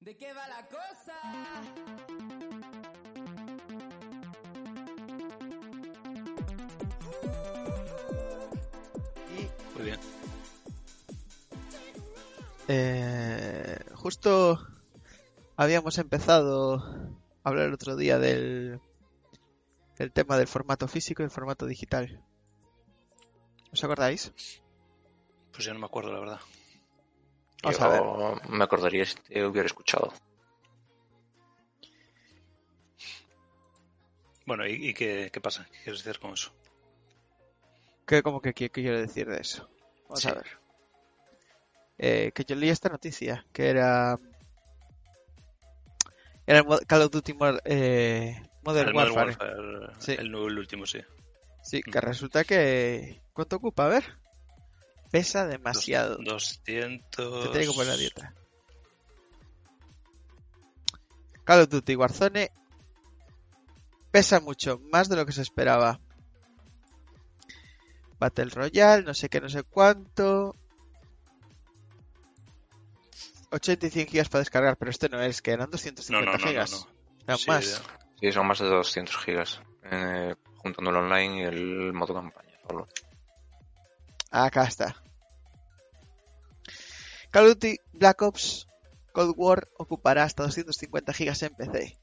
¿De qué va la cosa? Muy bien. Eh, justo habíamos empezado a hablar el otro día del, del tema del formato físico y el formato digital. ¿Os acordáis? Pues ya no me acuerdo, la verdad. Vamos Yo a ver. me acordaría si te hubiera escuchado. Bueno, ¿y, y qué, qué pasa? ¿Qué quieres decir con eso? ¿Qué, como que, qué- qué quiero decir de eso? Vamos Sí. a ver. Eh, que yo leí esta noticia, que era... Era el Call of Duty eh, Modern El Modern Warfare. Sí. el, nuevo- el último, sí. Sí, que resulta que... ¿Cuánto ocupa? A ver. Pesa demasiado. Dos- 200... Te tiene que poner la dieta. Call of Duty Warzone pesa mucho, más de lo que se esperaba. Battle Royale, no sé qué, no sé cuánto. 80 y 100 gigas para descargar, pero este no es, que eran No, 250 no, no, no, gigas. no. Eran Sí, más. ya. Sí, son más de 200 gigas. eh, juntando el online y el modo campaña. solo. Acá está. Call of Duty Black Ops Cold War ocupará hasta 250 gigas en PC.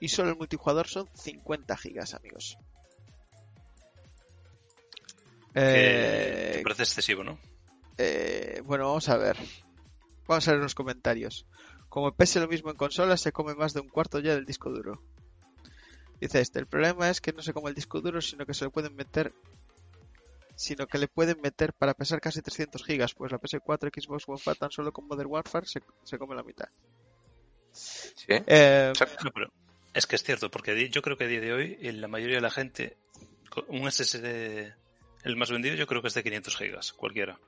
Y solo el multijugador son 50 gigas, amigos. Eh, te parece excesivo, ¿no? eh, bueno, vamos a ver. Vamos a ver los comentarios. Como pese lo mismo en consola, se come más de un cuarto ya del disco duro. Dice este, el problema es que no se come el disco duro, sino que se le pueden meter sino que le pueden meter para pesar casi 300 gigas, pues la PS4, Xbox One Fat tan solo con Modern Warfare se, se come la mitad. Sí, Eh, exacto. No, pero es que es cierto, porque yo creo que a día de hoy la mayoría de la gente, un SSD, el más vendido yo creo que es de 500 gigas, cualquiera.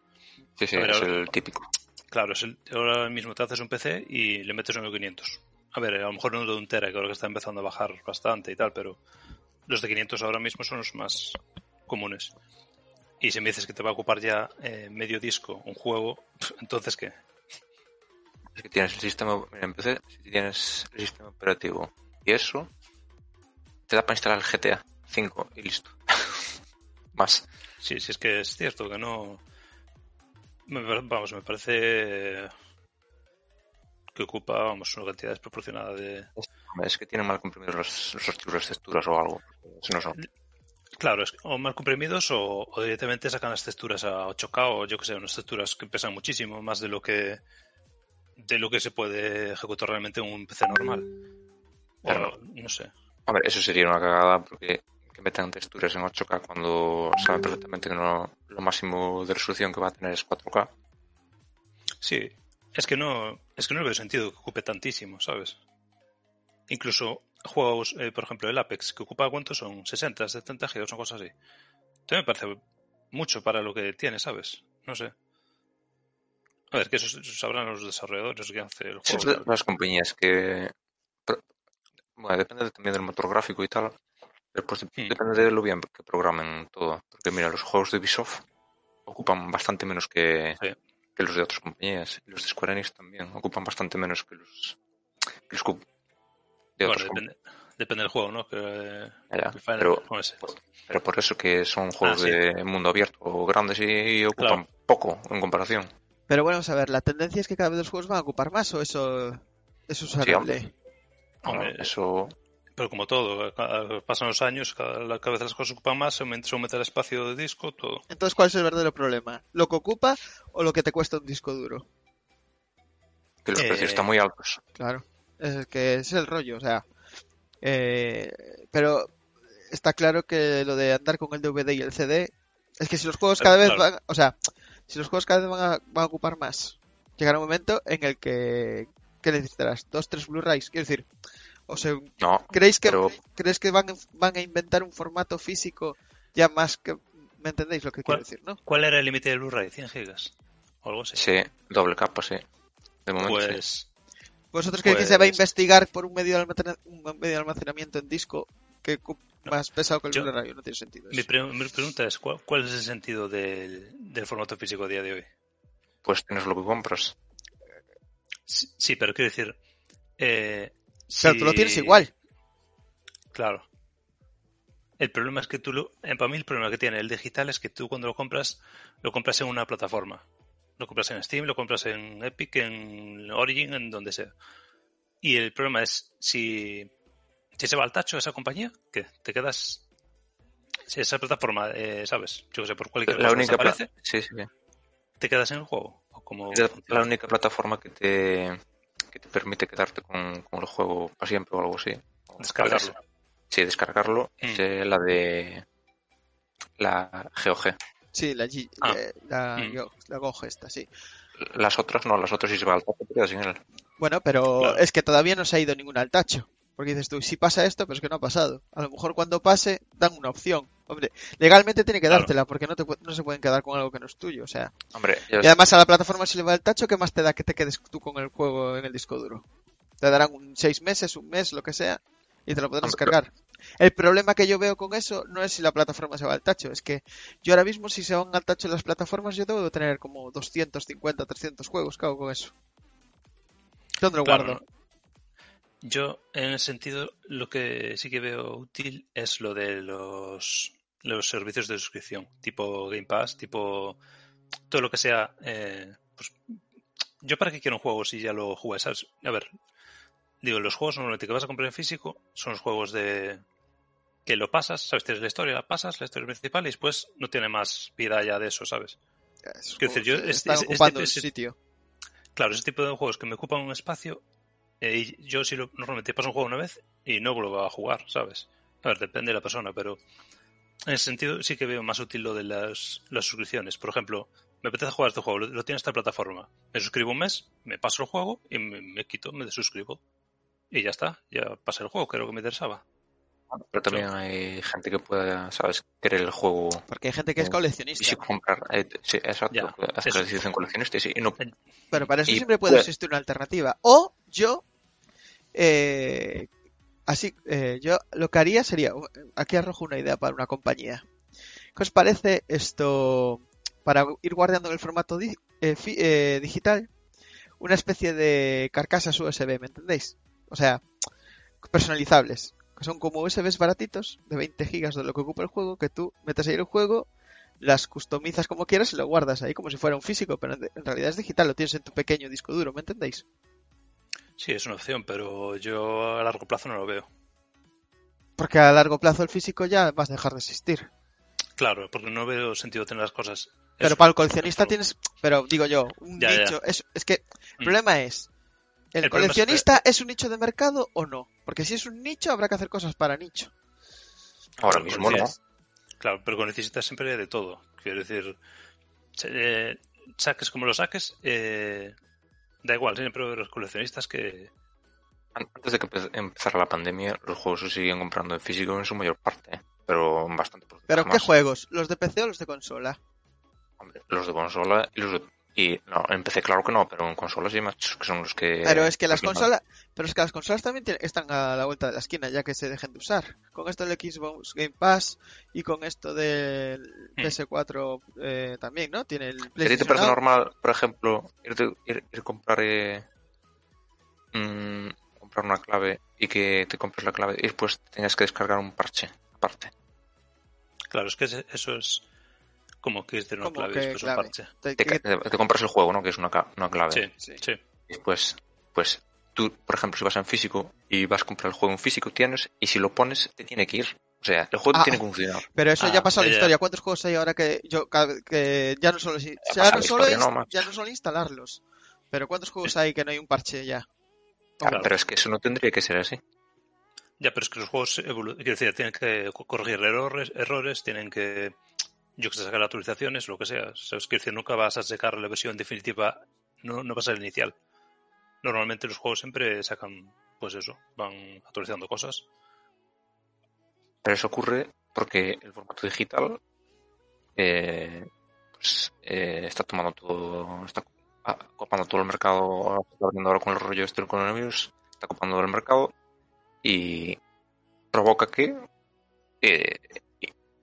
Sí, sí, ver, es ahora- el típico. Claro, es el- ahora mismo te haces un PC y le metes uno de 500. A ver, a lo mejor no de un tera, que ahora que está empezando a bajar bastante y tal, pero los de 500 ahora mismo son los más comunes. Y si me dices que te va a ocupar ya eh, medio disco un juego, entonces ¿qué? Es que tienes el sistema, mira, si tienes el sistema operativo y eso, te da para instalar el GTA 5 y listo. Más. Sí, sí es que es cierto que no... me vamos, me parece que ocupa, vamos, una cantidad desproporcionada de... Es que tienen mal comprimidos los, los archivos de texturas o algo. Eso no son. Claro, es, o mal comprimidos o, o directamente sacan las texturas a 8K o yo que sé, unas texturas que pesan muchísimo más de lo que de lo que se puede ejecutar realmente en un PC normal. O, Claro. no sé. Hombre, eso sería una cagada porque que metan texturas en 8K cuando saben perfectamente que no, lo máximo de resolución que va a tener es 4K. Sí, es que no es que no le veo sentido que ocupe tantísimo, ¿sabes? Incluso juegos, eh, por ejemplo, el Apex, que ocupa cuánto son 60, 70 gigas, una cosa así. También me parece mucho para lo que tiene, ¿sabes? No sé. A ver, que eso, eso sabrán los desarrolladores que hace el juego. Siempre las compañías que... pero- bueno, depende también del motor gráfico y tal. Pero pues Hmm. depende de lo bien que programen todo. Porque mira, los juegos de Ubisoft ocupan bastante menos que, Sí. que los de otras compañías. Y los de Square Enix también ocupan bastante menos que los, que los de Bueno, otras depende, depende del juego, ¿no? Que, Ya, que Final- pero- sé. Pero por eso que son juegos Ah, sí. de mundo abierto grandes y, y ocupan Claro. poco en comparación. pero bueno, vamos a ver, la tendencia es que cada vez los juegos van a ocupar más o eso, eso es Sí, hombre. Hombre, eso Pero como todo, cada- pasan los años, cada, cada vez las cosas ocupan más, se aumenta, se aumenta el espacio de disco, todo. Entonces, ¿cuál es el verdadero problema? ¿Lo que ocupa o lo que te cuesta un disco duro? que los Eh, precios están muy altos. Claro, es que es el rollo, o sea. eh, pero está claro que lo de andar con el DVD y el CD es que si los juegos cada vez van, o sea, si los juegos cada vez van a, van a ocupar más, llegará un momento en el que ¿qué necesitarás? Dos, tres Blu-rays, quiero decir, o sea, No, ¿creéis que pero crees que van, van a inventar un formato físico ya más que ¿me entendéis lo que quiero decir, no? ¿Cuál era el límite del Blu-ray? ¿100 gigas? O algo así. sí, doble capa, sí. De momento sí. Pues, ¿Vosotros creéis que se va a Pues- investigar por un medio de, almacena- un medio de almacenamiento en disco que más pesado que el Yo- Blu-ray? No tiene sentido. mi, eso. pre- mi pregunta es, ¿cuál, cuál es el sentido del, del formato físico a día de hoy? Pues tienes lo que compras. Sí, sí, pero quiero decir, Eh, Pero tú lo si- tienes igual. Claro. El problema es que tú lo. eh, Para mí, el problema que tiene el digital es que tú cuando lo compras, lo compras en una plataforma. Lo compras en Steam, lo compras en Epic, en Origin, en donde sea. Y el problema es si, si se va al tacho esa compañía, que te quedas. Si esa plataforma, eh, ¿sabes? Yo que sé, por cualquier La cosa única, pla- desaparece, sí, sí. te quedas en el juego. O Es la- única plataforma que te, que te permite quedarte con, con el juego para siempre o algo así. Descargarlo. Sí, descargarlo. Mm. Es eh, la de la GOG. Sí, la, G- Ah. eh, la, Mm. Go- la esta, sí. Las otras no, las otras si se va al tacho sin él. Bueno, pero Claro. es que todavía no se ha ido ninguna al tacho. Porque dices tú, sí pasa esto, pero es que no ha pasado. A lo mejor cuando pase, dan una opción. Hombre, legalmente tiene que Claro. dártela, porque no, te, no se pueden quedar con algo que no es tuyo. O sea, Hombre, y además a la plataforma si le va el tacho, ¿qué más te da que te quedes tú con el juego en el disco duro? Te darán un seis meses, un mes, lo que sea, y te lo podrás Hombre, descargar. El problema que yo veo con eso no es si la plataforma se va al tacho, es que yo ahora mismo si se van al tacho las plataformas yo debo de tener como 250, 300 juegos, ¿qué hago con eso? ¿Dónde lo guardo? Yo, en ese sentido, lo que sí que veo útil es lo de los, los servicios de suscripción, tipo Game Pass, tipo todo lo que sea. eh, pues, yo para qué quiero un juego si ya lo jugué, ¿sabes? A ver, digo, los juegos normalmente que vas a comprar en físico son los juegos de que lo pasas, ¿sabes? Tienes la historia, la pasas, la historia principal y después no tiene más vida ya de eso, ¿sabes? Esos quiero decir, yo- este- este- ocupando este- el sitio. Claro, ese tipo de juegos que me ocupan un espacio, eh, y yo si lo, normalmente paso un juego una vez y no vuelvo a jugar, ¿sabes? A ver, depende de la persona, pero en ese sentido sí que veo más útil lo de las, las suscripciones. Por ejemplo, me apetece jugar este juego, lo, lo tiene esta plataforma. Me suscribo un mes, me paso el juego y me, me quito, me desuscribo. Y ya está, ya pasé el juego, lo que me interesaba. Pero también hay gente que pueda, ¿sabes? Querer el juego Porque hay gente que es y coleccionista. si comprar. eh, sí, exacto. Ya, hacer eso. la decisión coleccionista y sí, y no Pero para eso Y siempre puede puede- existir una alternativa. O yo, eh, así, eh, yo lo que haría sería, aquí arrojo una idea para una compañía. ¿Qué os parece esto para ir guardando en el formato di- eh, fi- eh, digital? Una especie de carcasas USB, ¿me entendéis? O sea, personalizables. Que son como USBs baratitos de 20 gigas de lo que ocupa el juego, que tú metes ahí el juego, las customizas como quieras y lo guardas ahí como si fuera un físico, pero en realidad es digital, lo tienes en tu pequeño disco duro, ¿me entendéis? Sí, es una opción, pero yo a largo plazo no lo veo. Porque a largo plazo el físico ya vas a dejar de existir. Claro, porque no veo sentido tener las cosas. Pero Eso, para el coleccionista tienes, pero digo yo, un Ya, Es, es que el Mm. problema es, ¿el, El problema es- coleccionista es, un nicho de mercado o no? Porque si es un nicho habrá que hacer cosas para nicho. Ahora mismo no. Claro, pero necesitas siempre de todo. Quiero decir, eh, saques como lo saques, eh, da igual, siempre los coleccionistas que... Antes de que empe- empezara la pandemia, los juegos se siguen comprando en físico en su mayor parte, ¿eh? pero bastante porcentaje Pero ¿qué más. juegos? ¿Los de PC o los de consola? Hombre, los de consola y los de... Y no, en PC claro que no, pero en consolas sí más, que son los que... Pero es que las consolas, pero es que las consolas también tienen- están a la vuelta de la esquina ya que se dejen de usar. Con esto del Xbox Game Pass y con esto del Hmm. PS4 eh, también, ¿no? Tiene el ¿A ti te parece Now. normal, por ejemplo, irte- ir, ir a comprar, eh, mm, comprar una clave y que te compres la clave y después tengas que descargar un parche aparte? Claro, es que eso es como que es de una Como clave, que después un parche. Te- compras el juego, ¿no? Que es una, una clave. Sí, Sí. sí. Y después, pues tú, por ejemplo, si vas en físico y vas a comprar el juego en físico, tienes, y si lo pones, te tiene que ir. O sea, el juego Ah. tiene que funcionar. Pero eso Ah, ya ha pasado la ya, ya. historia. ¿Cuántos juegos hay ahora que yo cada- que ya no solo si- ya pasado no solo historia, no, ya no solo instalarlos? Pero ¿cuántos juegos hay que no hay un parche ya? Claro. Pero es que eso no tendría que ser así. Ya, pero es que los juegos quiero decir, tienen que co- corregir errores, errores, tienen que, yo que sé, sacar actualizaciones, lo que sea. ¿Sabes? Quiero decir, nunca vas a sacar la versión definitiva, no, no va a ser la inicial. Normalmente los juegos siempre sacan, pues eso, van actualizando cosas. Pero eso ocurre porque el formato digital eh, pues, eh, está tomando todo, está ah, copando todo el mercado, está abriendo ahora con el rollo este del coronavirus, está copando todo el mercado y provoca que eh,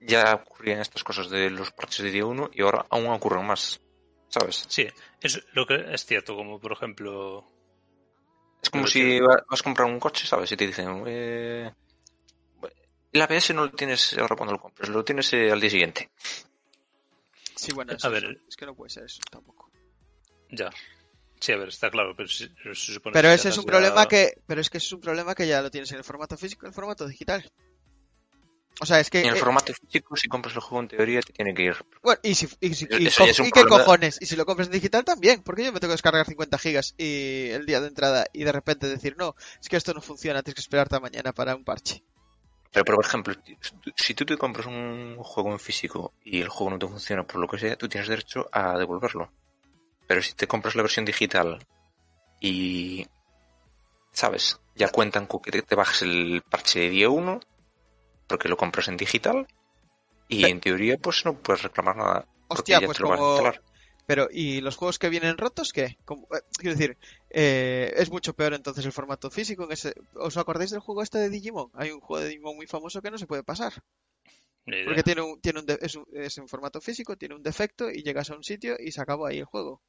ya ocurrían estas cosas de los parches de día 1 y ahora aún ocurren más, ¿sabes? Sí, es lo que es cierto, como por ejemplo, Es como si vas a comprar un coche, ¿sabes? Y te dicen, eh, el ABS no lo tienes ahora cuando lo compres, lo tienes eh, al día siguiente. Sí, bueno, A es, ver. es que no puede ser eso tampoco. Ya. Sí, a ver, está claro, pero si- se supone Pero que ese es un problema ya- que, pero es que ese es un problema que ya lo tienes en el formato físico y en el formato digital. O sea, es que En el eh, formato físico, si compras el juego en teoría, te tiene que ir. Bueno, y, si, y, si- y qué problema. cojones, y si lo compras en digital también, porque yo me tengo que descargar 50 gigas y el día de entrada y de repente decir, no, es que esto no funciona, tienes que esperarte a mañana para un parche. Pero, por ejemplo, si tú te compras un juego en físico y el juego no te funciona por lo que sea, tú tienes derecho a devolverlo. Pero si te compras la versión digital y, ¿sabes? Ya cuentan con que te, te bajes el parche de día 1 porque lo compras en digital y en teoría pues no puedes reclamar nada. Hostia, pues como... Pero, ¿y los juegos que vienen rotos qué? Como- eh, quiero decir, eh, es mucho peor entonces el formato físico. En ese... ¿Os acordáis del juego este de Digimon? Hay un juego de Digimon muy famoso que no se puede pasar. Porque tiene un, tiene un de- es, un- es en formato físico, tiene un defecto y llegas a un sitio y se acabó ahí el juego.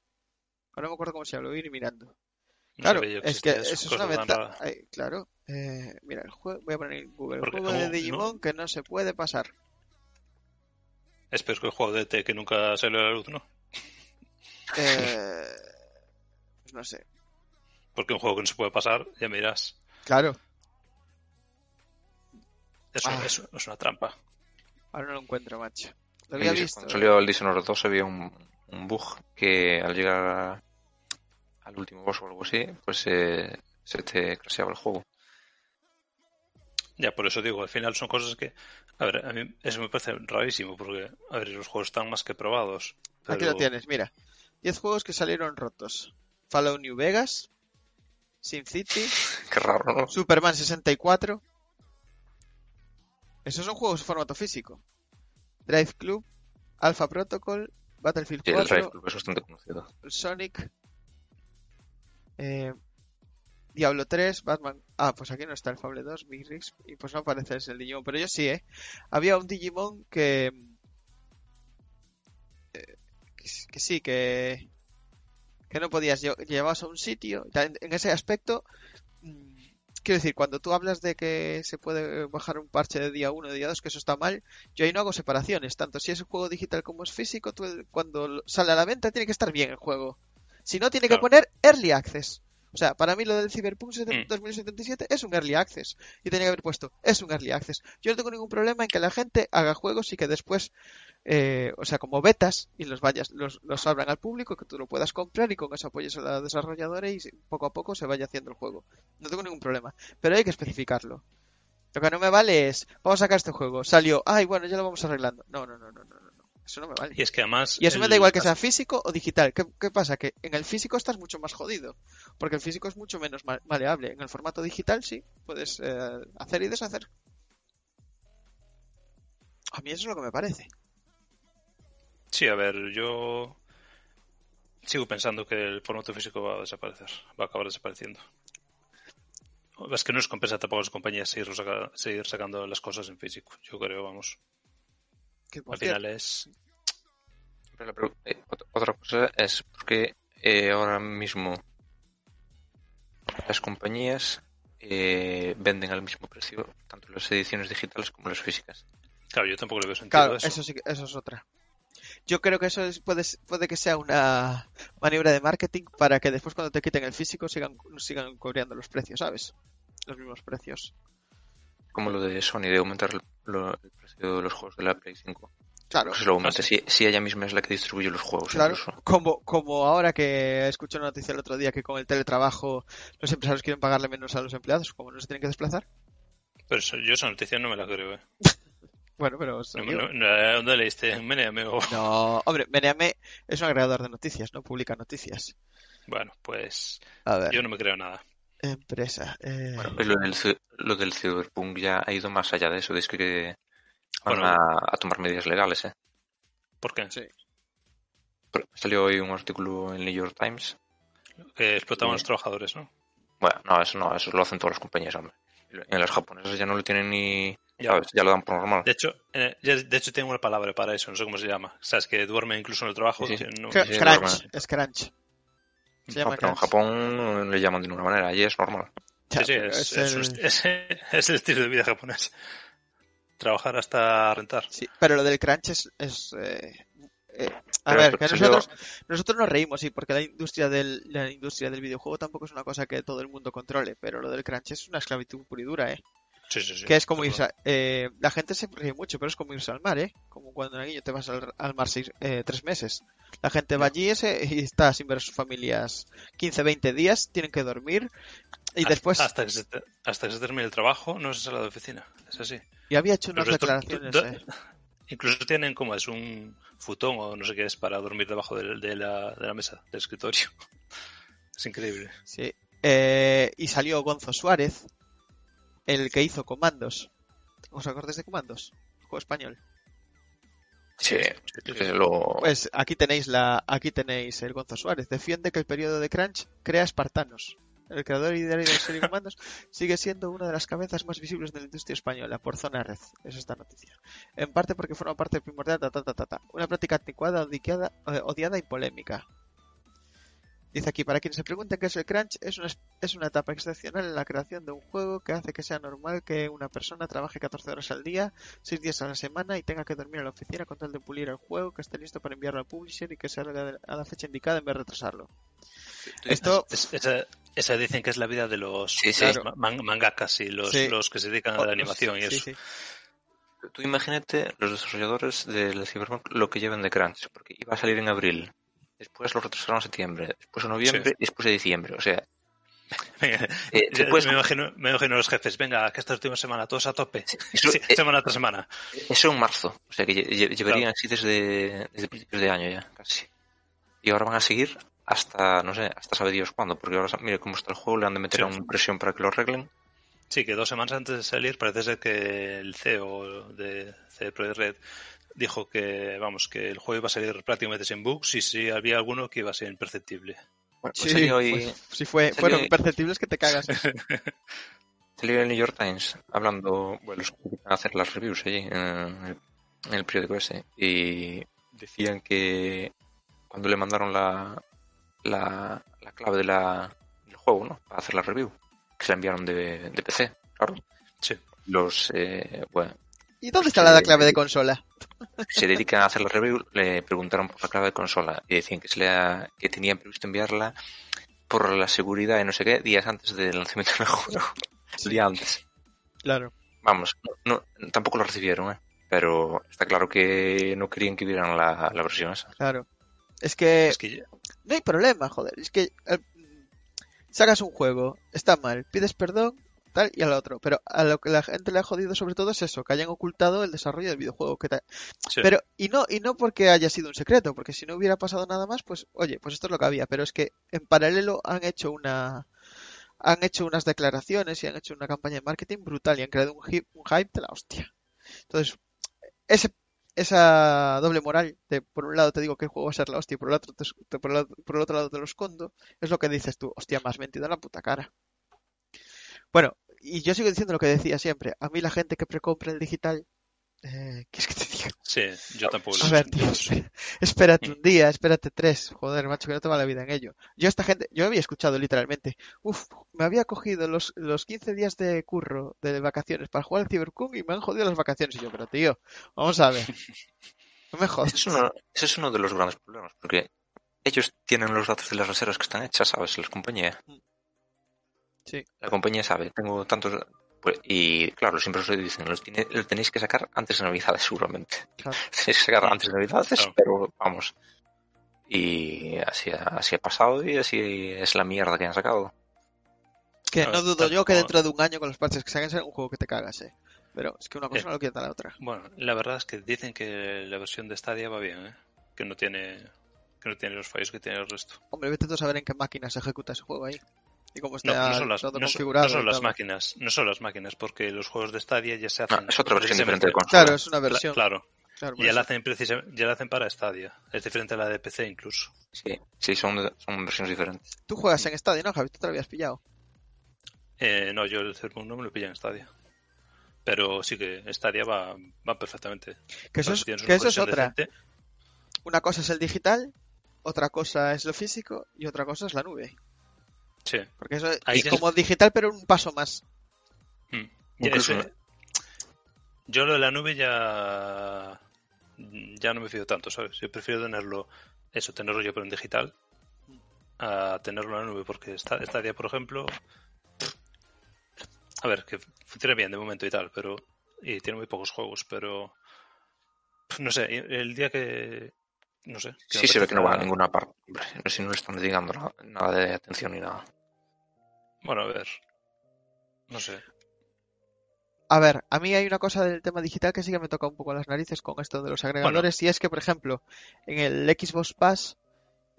Ahora no me acuerdo cómo se llama, lo voy a ir mirando. No Claro, es que eso es una ventaja. Claro, eh, mira, el juego, voy a poner en Google, el juego de Digimon que no se puede pasar. Es peor que el juego de T que nunca salió a la luz, ¿no? Eh, pues no sé. Porque un juego que no se puede pasar, ya me dirás. Claro, Es, una- Ah. es- es una trampa. ahora no lo encuentro, macho. Lo El había visto. Cuando salió el Dishonored 2 había un, un bug que al llegar a- al último boss o algo así, pues eh, se te crasheaba el juego. Ya, por eso digo, al final son cosas que... A ver, a mí eso me parece rarísimo, porque, a ver, los juegos están más que probados. Aquí lo tienes, mira. 10 juegos que salieron rotos. Fallout New Vegas, SimCity, Qué raro, ¿no? Superman 64. Esos son juegos en formato físico. Drive Club, Alpha Protocol, Battlefield Sí, el 4, Drive Club es bastante conocido. Sonic, eh, Diablo 3, Batman. Ah, pues aquí no está el Fable 2, Big y pues no aparece el Digimon, pero yo sí, ¿eh? Había un Digimon que. eh, que, sí, que. que no podías lle- llevabas a un sitio. En, ese aspecto. mm, Quiero decir, cuando tú hablas de que se puede bajar un parche de día 1, de día 2, que eso está mal, yo ahí no hago separaciones. Tanto si es un juego digital como es físico, cuando sale a la venta tiene que estar bien el juego. Si no, tiene que poner Early Access. O sea, para mí lo del Cyberpunk Mm. 2077 es un Early Access. Y tenía que haber puesto, es un Early Access. Yo no tengo ningún problema en que la gente haga juegos y que después, eh, o sea, como betas, y los vayas, los, los abran al público, que tú lo puedas comprar y con eso apoyes a la desarrolladora y poco a poco se vaya haciendo el juego. No tengo ningún problema. Pero hay que especificarlo. Lo que no me vale es, vamos a sacar este juego, salió, ay, bueno, ya lo vamos arreglando. No, no, no, no. no. Eso no me vale. Y es que además... Y eso me da igual que sea físico o digital. ¿Qué, qué pasa? Que en el físico estás mucho más jodido. Porque el físico es mucho menos ma- maleable. En el formato digital sí, puedes eh, hacer y deshacer. A mí eso es lo que me parece. Sí, a ver, yo sigo pensando que el formato físico va a desaparecer, va a acabar desapareciendo. Es que no es compensa tampoco a las compañías seguir, saca- seguir sacando las cosas en físico. Yo creo, vamos. Que, por Al cierto, final es... Pero la eh, ot- otra cosa es porque eh, ahora mismo las compañías eh, venden al mismo precio tanto las ediciones digitales como las físicas. Claro, yo tampoco le veo sentido Claro, a eso. eso sí que- eso es otra. Yo creo que eso es- puede, puede que sea una maniobra de marketing para que después cuando te quiten el físico sigan, sigan cobrando los precios, ¿sabes? Los mismos precios. Como lo de Sony de aumentar el, lo- el precio de los juegos de la Play 5. Claro. Pues lo aumenta sí. si, si ella misma es la que distribuye los juegos. Claro, incluso. como, como ahora que escuché una noticia el otro día que con el teletrabajo los empresarios quieren pagarle menos a los empleados, como no se tienen que desplazar. Pero eso- yo esa noticia no me la creo, ¿eh? Bueno, pero... No, no- no- ¿Dónde leíste? ¿En Meneame o...? No, hombre, Meneame es un agregador de noticias, no publica noticias. Bueno, pues A ver, yo no me creo nada. Empresa. eh, Bueno, pues lo del, lo del Cyberpunk ya ha ido más allá de eso. Es que van Bueno. a, a tomar medidas legales. ¿eh? ¿Por qué? Sí. Pero Salió hoy un artículo en New York Times. Que explotaban a los trabajadores, ¿no? Bueno, no, eso no, eso lo hacen todas las compañías, hombre. En las japonesas ya no lo tienen ni... Ya. ¿sabes? Ya lo dan por normal. De hecho, eh, de hecho tengo una palabra para eso, no sé cómo se llama. Sabes que duerme incluso en el trabajo. Sí, sí. que no- cr- sí, sí, crunch, normal. es crunch. Se llama No, pero en. Japón no le llaman de ninguna manera, allí es normal. Ya, sí, es, el- est- es- es el estilo de vida japonés. Trabajar hasta rentar. Sí, pero lo del crunch es... es, eh, eh, a Pero ver, que nosotros, nosotros nos reímos, sí, porque la industria, del, la industria del videojuego tampoco es una cosa que todo el mundo controle, pero lo del crunch es una esclavitud pura y dura, ¿eh? Sí, sí, sí. que es como irse eh, la gente se ríe mucho, pero es como irse al mar, ¿eh? Como cuando en niño te vas al, al mar seis, eh, tres meses. La gente va allí ese, y está sin ver a sus familias 15, 20 días, tienen que dormir y Hasta- después... Hasta que, se, hasta que se termine el trabajo, no se sale de oficina. Es así. Y había hecho unas declaraciones, eh. Incluso tienen como es un futón o no sé qué es para dormir debajo de, de la, de la mesa, del escritorio. Es increíble. Sí. Eh, y salió Gonzo Suárez, el que hizo Comandos. ¿Os acordáis de Comandos? Juego español. Sí, lo... Pues aquí tenéis la, aquí tenéis el Gonzo Suárez. Defiende que el periodo de Crunch crea espartanos. El creador y ideario de la serie Comandos sigue siendo una de las cabezas más visibles de la industria española por zona red. Es esta noticia. En parte porque forma parte primordial ta, ta, ta, ta, ta. Una práctica anticuada, odiada, eh, odiada y polémica. Dice aquí, para quienes se pregunten qué es el crunch, es una, es una etapa excepcional en la creación de un juego que hace que sea normal que una persona trabaje 14 horas al día, 6 días a la semana y tenga que dormir en la oficina con tal de pulir el juego, que esté listo para enviarlo al publisher y que salga a la fecha indicada en vez de retrasarlo. Esto, Es- esa, esa dicen que es la vida de los Sí, sí. los ma- man- mangakas y los, Sí. los que se dedican a la animación y sí, eso. sí. Tú imagínate los desarrolladores del Cyberpunk lo que llevan de crunch, porque iba a salir en abril, después lo retrasaron a septiembre, después a noviembre Sí. y después a diciembre. O sea, Venga, eh, después, me, imagino, me imagino los jefes, venga, que esta última semana todos a tope. eso, Sí, eh, semana tras semana. eso en marzo, o sea que lle- lle- llevarían así desde, desde principios de año ya, casi. Y ahora van a seguir hasta, no sé, hasta sabe Dios cuándo, porque ahora, mire cómo está el juego, le han de meter Sí. aún presión para que lo arreglen. Sí, que dos semanas antes de salir parece ser que el CEO de CD Projekt Red dijo que, vamos, que el juego iba a salir prácticamente sin bugs y si había alguno que iba a ser imperceptible. Bueno, pues Sí, hoy- pues, sí fue, salió imperceptibles que te cagas. Salió el New York Times hablando, bueno, los que van a hacer las reviews allí en el, en el periódico ese y decían que cuando le mandaron la, la, la clave de la, del juego, ¿no? Para hacer la review, que se la enviaron de, de PC, claro. Sí. Los, eh, bueno, ¿Y dónde está la, la clave de consola? se dedican a hacer la review le preguntaron por la clave de consola y decían que, se le ha- que tenían previsto enviarla por la seguridad y no sé qué días antes del lanzamiento del juego. El día antes. Claro. Vamos, no, no- tampoco lo recibieron, ¿eh? Pero está claro que no querían que vieran la, la versión esa. Claro. Es que Es que ya- no hay problema, joder. Es que eh, sacas un juego, está mal, pides perdón, tal y al otro. Pero a lo que la gente le ha jodido sobre todo es eso, que hayan ocultado el desarrollo del videojuego. Que tal. sí. Pero, y no, y no porque haya sido un secreto, porque si no hubiera pasado nada más, pues, oye, pues esto es lo que había. Pero es que en paralelo han hecho una, han hecho unas declaraciones y han hecho una campaña de marketing brutal y han creado un, un hype de la hostia. Entonces, ese, esa doble moral de por un lado te digo que el juego va a ser la hostia y por el otro, te- te- por el, por el otro lado te lo escondo, es lo que dices tú, hostia, más mentido en la puta cara. Bueno, y yo sigo diciendo lo que decía siempre, a mí la gente que precompra el digital, eh, ¿qué es que te diga? sí, yo tampoco lo A ver, tío, espérate un día, espérate tres. Joder, macho, que no te va la vida en ello. Yo esta gente, yo había escuchado literalmente, uff, me había cogido los, los 15 días de curro, de vacaciones para jugar al Cyberpunk y me han jodido las vacaciones. Y yo, pero tío, vamos a ver. No me jodas. Ese es, uno, ese es uno de los grandes problemas, porque ellos tienen los datos de las reservas que están hechas, ¿sabes? Las compañías. Sí. La compañía sabe, tengo tantos... Pues, y claro, siempre os lo dicen, los, tiene- los tenéis que sacar antes de Navidades, seguramente. Claro. Tenéis que sacar antes de Navidades, Claro. pero vamos. Y así, ha- así ha pasado y así es la mierda que han sacado. Que No, no dudo yo que dentro de un año con los parches que saquen será un juego que te cagas, eh. Pero es que una cosa Eh. no lo quita la otra. Bueno, la verdad es que dicen que la versión de Stadia va bien, ¿eh? Que no tiene que no tiene los fallos que tiene el resto. Hombre, vete tú a saber en qué máquina se ejecuta ese juego ahí. Y cómo No, está no son las, todo no son- configurado. no son las máquinas, no son las máquinas, porque los juegos de Stadia ya se No, hacen. es otra versión diferente de consola. Claro, es una versión. Claro, Claro, ya la hacen ya la hacen para Stadia. Es diferente a la de PC incluso. Sí, sí son, son versiones diferentes. Tú juegas en Stadia, ¿no, Javi? Tú te lo habías pillado. Eh, no, yo el Cyberpunk no me lo pillé en Stadia. Pero sí que Stadia va, va perfectamente. Que eso es, que eso es otra. decente, Una cosa es el digital, otra cosa es lo físico y otra cosa es la nube. Sí. Porque eso Ahí es ya- como digital, pero un paso más. Mm. Ese- Yo lo de la nube ya. Ya no me fío tanto, ¿sabes? Yo prefiero tenerlo. Eso, tenerlo yo pero en digital. A tenerlo en la nube, porque esta, esta día, por ejemplo. A ver, que funciona bien de momento y tal, pero. Y tiene muy pocos juegos, pero. No sé, el día que. No sé. Sí, se ve que no va a ninguna parte. Hombre, si no le están dedicando nada, nada de atención ni nada. Bueno, a ver. No sé. A ver, a mí hay una cosa del tema digital que sí que me toca un poco las narices con esto de los agregadores y es que, por ejemplo, en el Xbox Pass,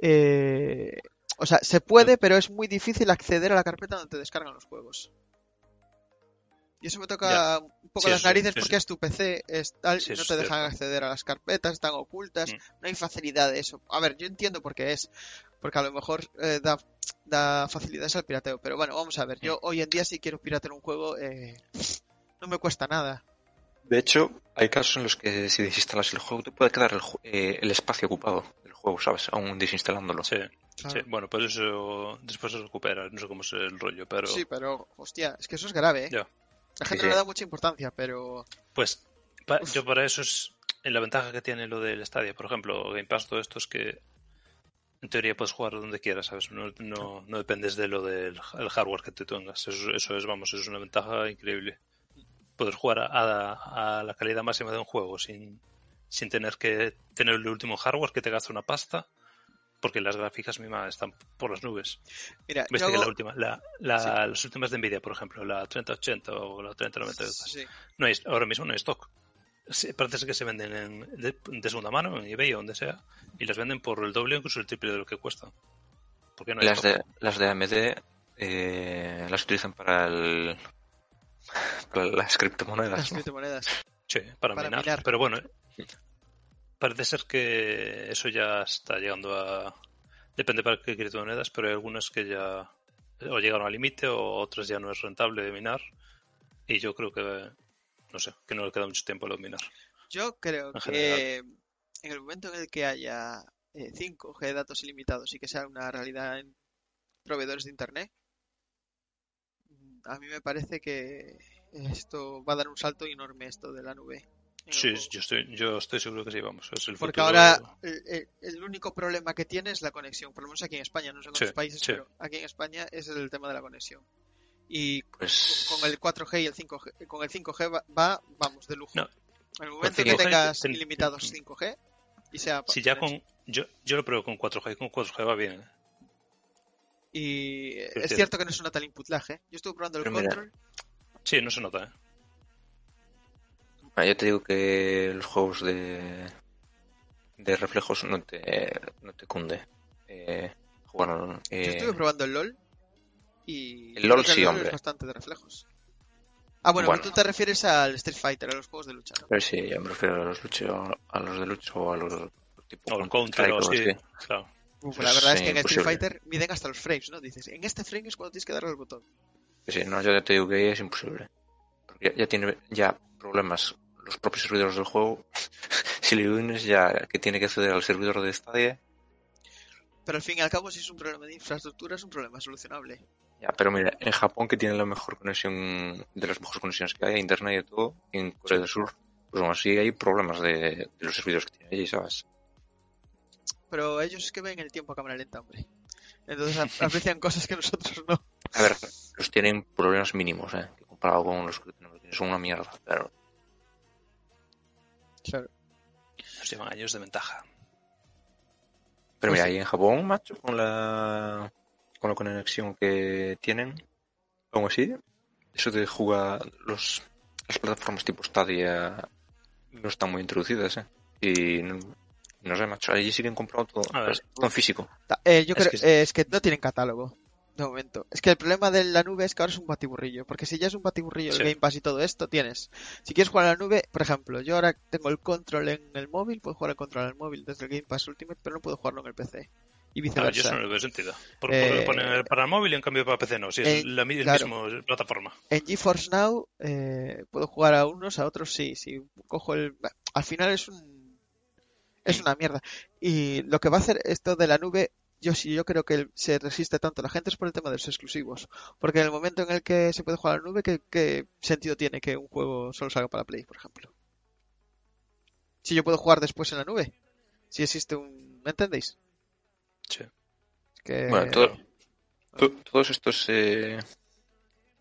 eh, o sea, se puede, pero es muy difícil acceder a la carpeta donde te descargan los juegos. Y eso me toca Ya. un poco Sí, las narices porque es tu PC, es tal, no te dejan cierto. acceder a las carpetas, están ocultas, Mm. no hay facilidad de eso. A ver, yo entiendo por qué es, porque a lo mejor eh, da, da facilidades al pirateo, pero bueno, vamos a ver, yo Mm. hoy en día si quiero piratear un juego, eh, no me cuesta nada. De hecho, hay casos en los que si desinstalas el juego te puede quedar el, ju- eh, el espacio ocupado del juego, ¿sabes? Aún desinstalándolo. Sí, Claro. sí. Bueno, pues eso después se recupera. No sé cómo es el rollo, pero. Sí, pero, hostia, es que eso es grave, ¿eh? Ya. La gente Sí, no sí. le da mucha importancia, pero... Pues pa- yo para eso es en la ventaja que tiene lo del Stadia, por ejemplo, Game Pass, todo esto es que en teoría puedes jugar donde quieras, ¿sabes? No, no, no dependes de lo del el hardware que te tengas. Eso, eso es, vamos, eso es una ventaja increíble. Poder jugar a, a- a la calidad máxima de un juego sin, sin tener que tener el último hardware que te gasta una pasta, porque las gráficas mismas están por las nubes. Mira, Viste que hago- la última, la, la- las últimas de Nvidia, por ejemplo, la 3080 o la 3090, Sí. no hay, ahora mismo no hay stock. Sí, parece ser que se venden en- de, de segunda mano, en eBay o donde sea, y las venden por el doble o incluso el triple de lo que cuestan. Porque no hay Las stock. de, las de AMD eh, las utilizan para el para las criptomonedas. Las ¿no? criptomonedas. Sí, para, para minar. minar. Pero bueno, parece ser que eso ya está llegando a... Depende para qué criptomonedas, pero hay algunas que ya o llegaron al límite o otras ya no es rentable de minar. Y yo creo que, no sé, que no le queda mucho tiempo a minar. Yo creo En que en el momento en el que haya eh, 5G de datos ilimitados y que sea una realidad en proveedores de Internet, a mí me parece que esto va a dar un salto enorme esto de la nube. Sí, yo estoy, yo estoy seguro que sí, vamos. Es el Porque futuro- ahora el, el- el único problema que tiene es la conexión, por lo menos aquí en España, no sé en Sí, otros países, sí. pero aquí en España es el tema de la conexión. Y Pues con el 4G y el 5G, con el 5G va, va, vamos, de lujo. No. En el momento que 5G tengas ten- ilimitados ten- 5G y sea Si ya con... Yo, yo lo pruebo con 4G, con 4G va bien. ¿eh? Y es cierto. cierto que no se nota el input lag, ¿eh? Yo estuve probando el Pero mira, control. Sí, no se nota, ¿eh? Ah, yo te digo que los juegos de de reflejos no te no te cunde eh, jugar eh, Yo estuve probando el LOL y El LOL sí, es hombre. bastante de reflejos. Ah, bueno, Bueno. tú te refieres al Street Fighter, a los juegos de lucha, ¿no? pero sí, yo me refiero a los lucho, a los de lucha o a los tipo O el counter, o sí, claro. Uf, la verdad es que en el Street. Fighter miden hasta los frames, ¿no? Dices, en este frame es cuando tienes que darle al botón. Sí, no, yo ya te digo que es imposible. Ya, ya tiene ya problemas los propios servidores del juego. si le unes ya que tiene que acceder al servidor de Stadia. Pero al fin y al cabo, si es un problema de infraestructura, es un problema solucionable. Ya, pero mira, en Japón que tiene la mejor conexión, de las mejores conexiones que hay, internet y todo, en Corea del Sur, pues aún así hay problemas de, de los servidores que tienen allí, ¿sabes? Pero ellos es que ven el tiempo a cámara lenta, hombre. Entonces ap- aprecian cosas que nosotros no. A ver, los tienen problemas mínimos, ¿eh? Comparado con los que tenemos, que son una mierda, pero Claro. Nos llevan años de ventaja. Pero mira, Pues- ahí en Japón, macho, con la, con la conexión que tienen, aún así, eso de jugar los, las plataformas tipo Stadia no están muy introducidas, ¿eh? Y no, no sé, macho, allí siguen comprando todo, ver. todo en físico. Eh, yo Es creo que- eh, es que no tienen catálogo. De momento. Es que el problema de la nube es que ahora es un batiburrillo. Porque si ya es un batiburrillo el. Game Pass y todo esto, tienes. Si quieres jugar a la nube, por ejemplo, yo ahora tengo el control en el móvil, puedo jugar el control en el móvil desde el Game Pass Ultimate, pero no puedo jugarlo en el PC. Y Ah, yo viceversa. eso no le veo sentido. Por, Eh, por lo ponen para el móvil y en cambio para PC no. Si es la mi- el claro. mismo plataforma. En GeForce Now eh, puedo jugar a unos, a otros sí. Si cojo el. Al final es un. Es Mm. una mierda. Y lo que va a hacer esto de la nube, yo sí, yo creo que se resiste tanto la gente es por el tema de los exclusivos. Porque en el momento en el que se puede jugar a la nube, ¿qué, qué sentido tiene que un juego solo salga para Play, por ejemplo? Si yo puedo jugar después en la nube. Si existe un... ¿Me entendéis? Sí. Es que... Bueno, todo- to- todos estos eh,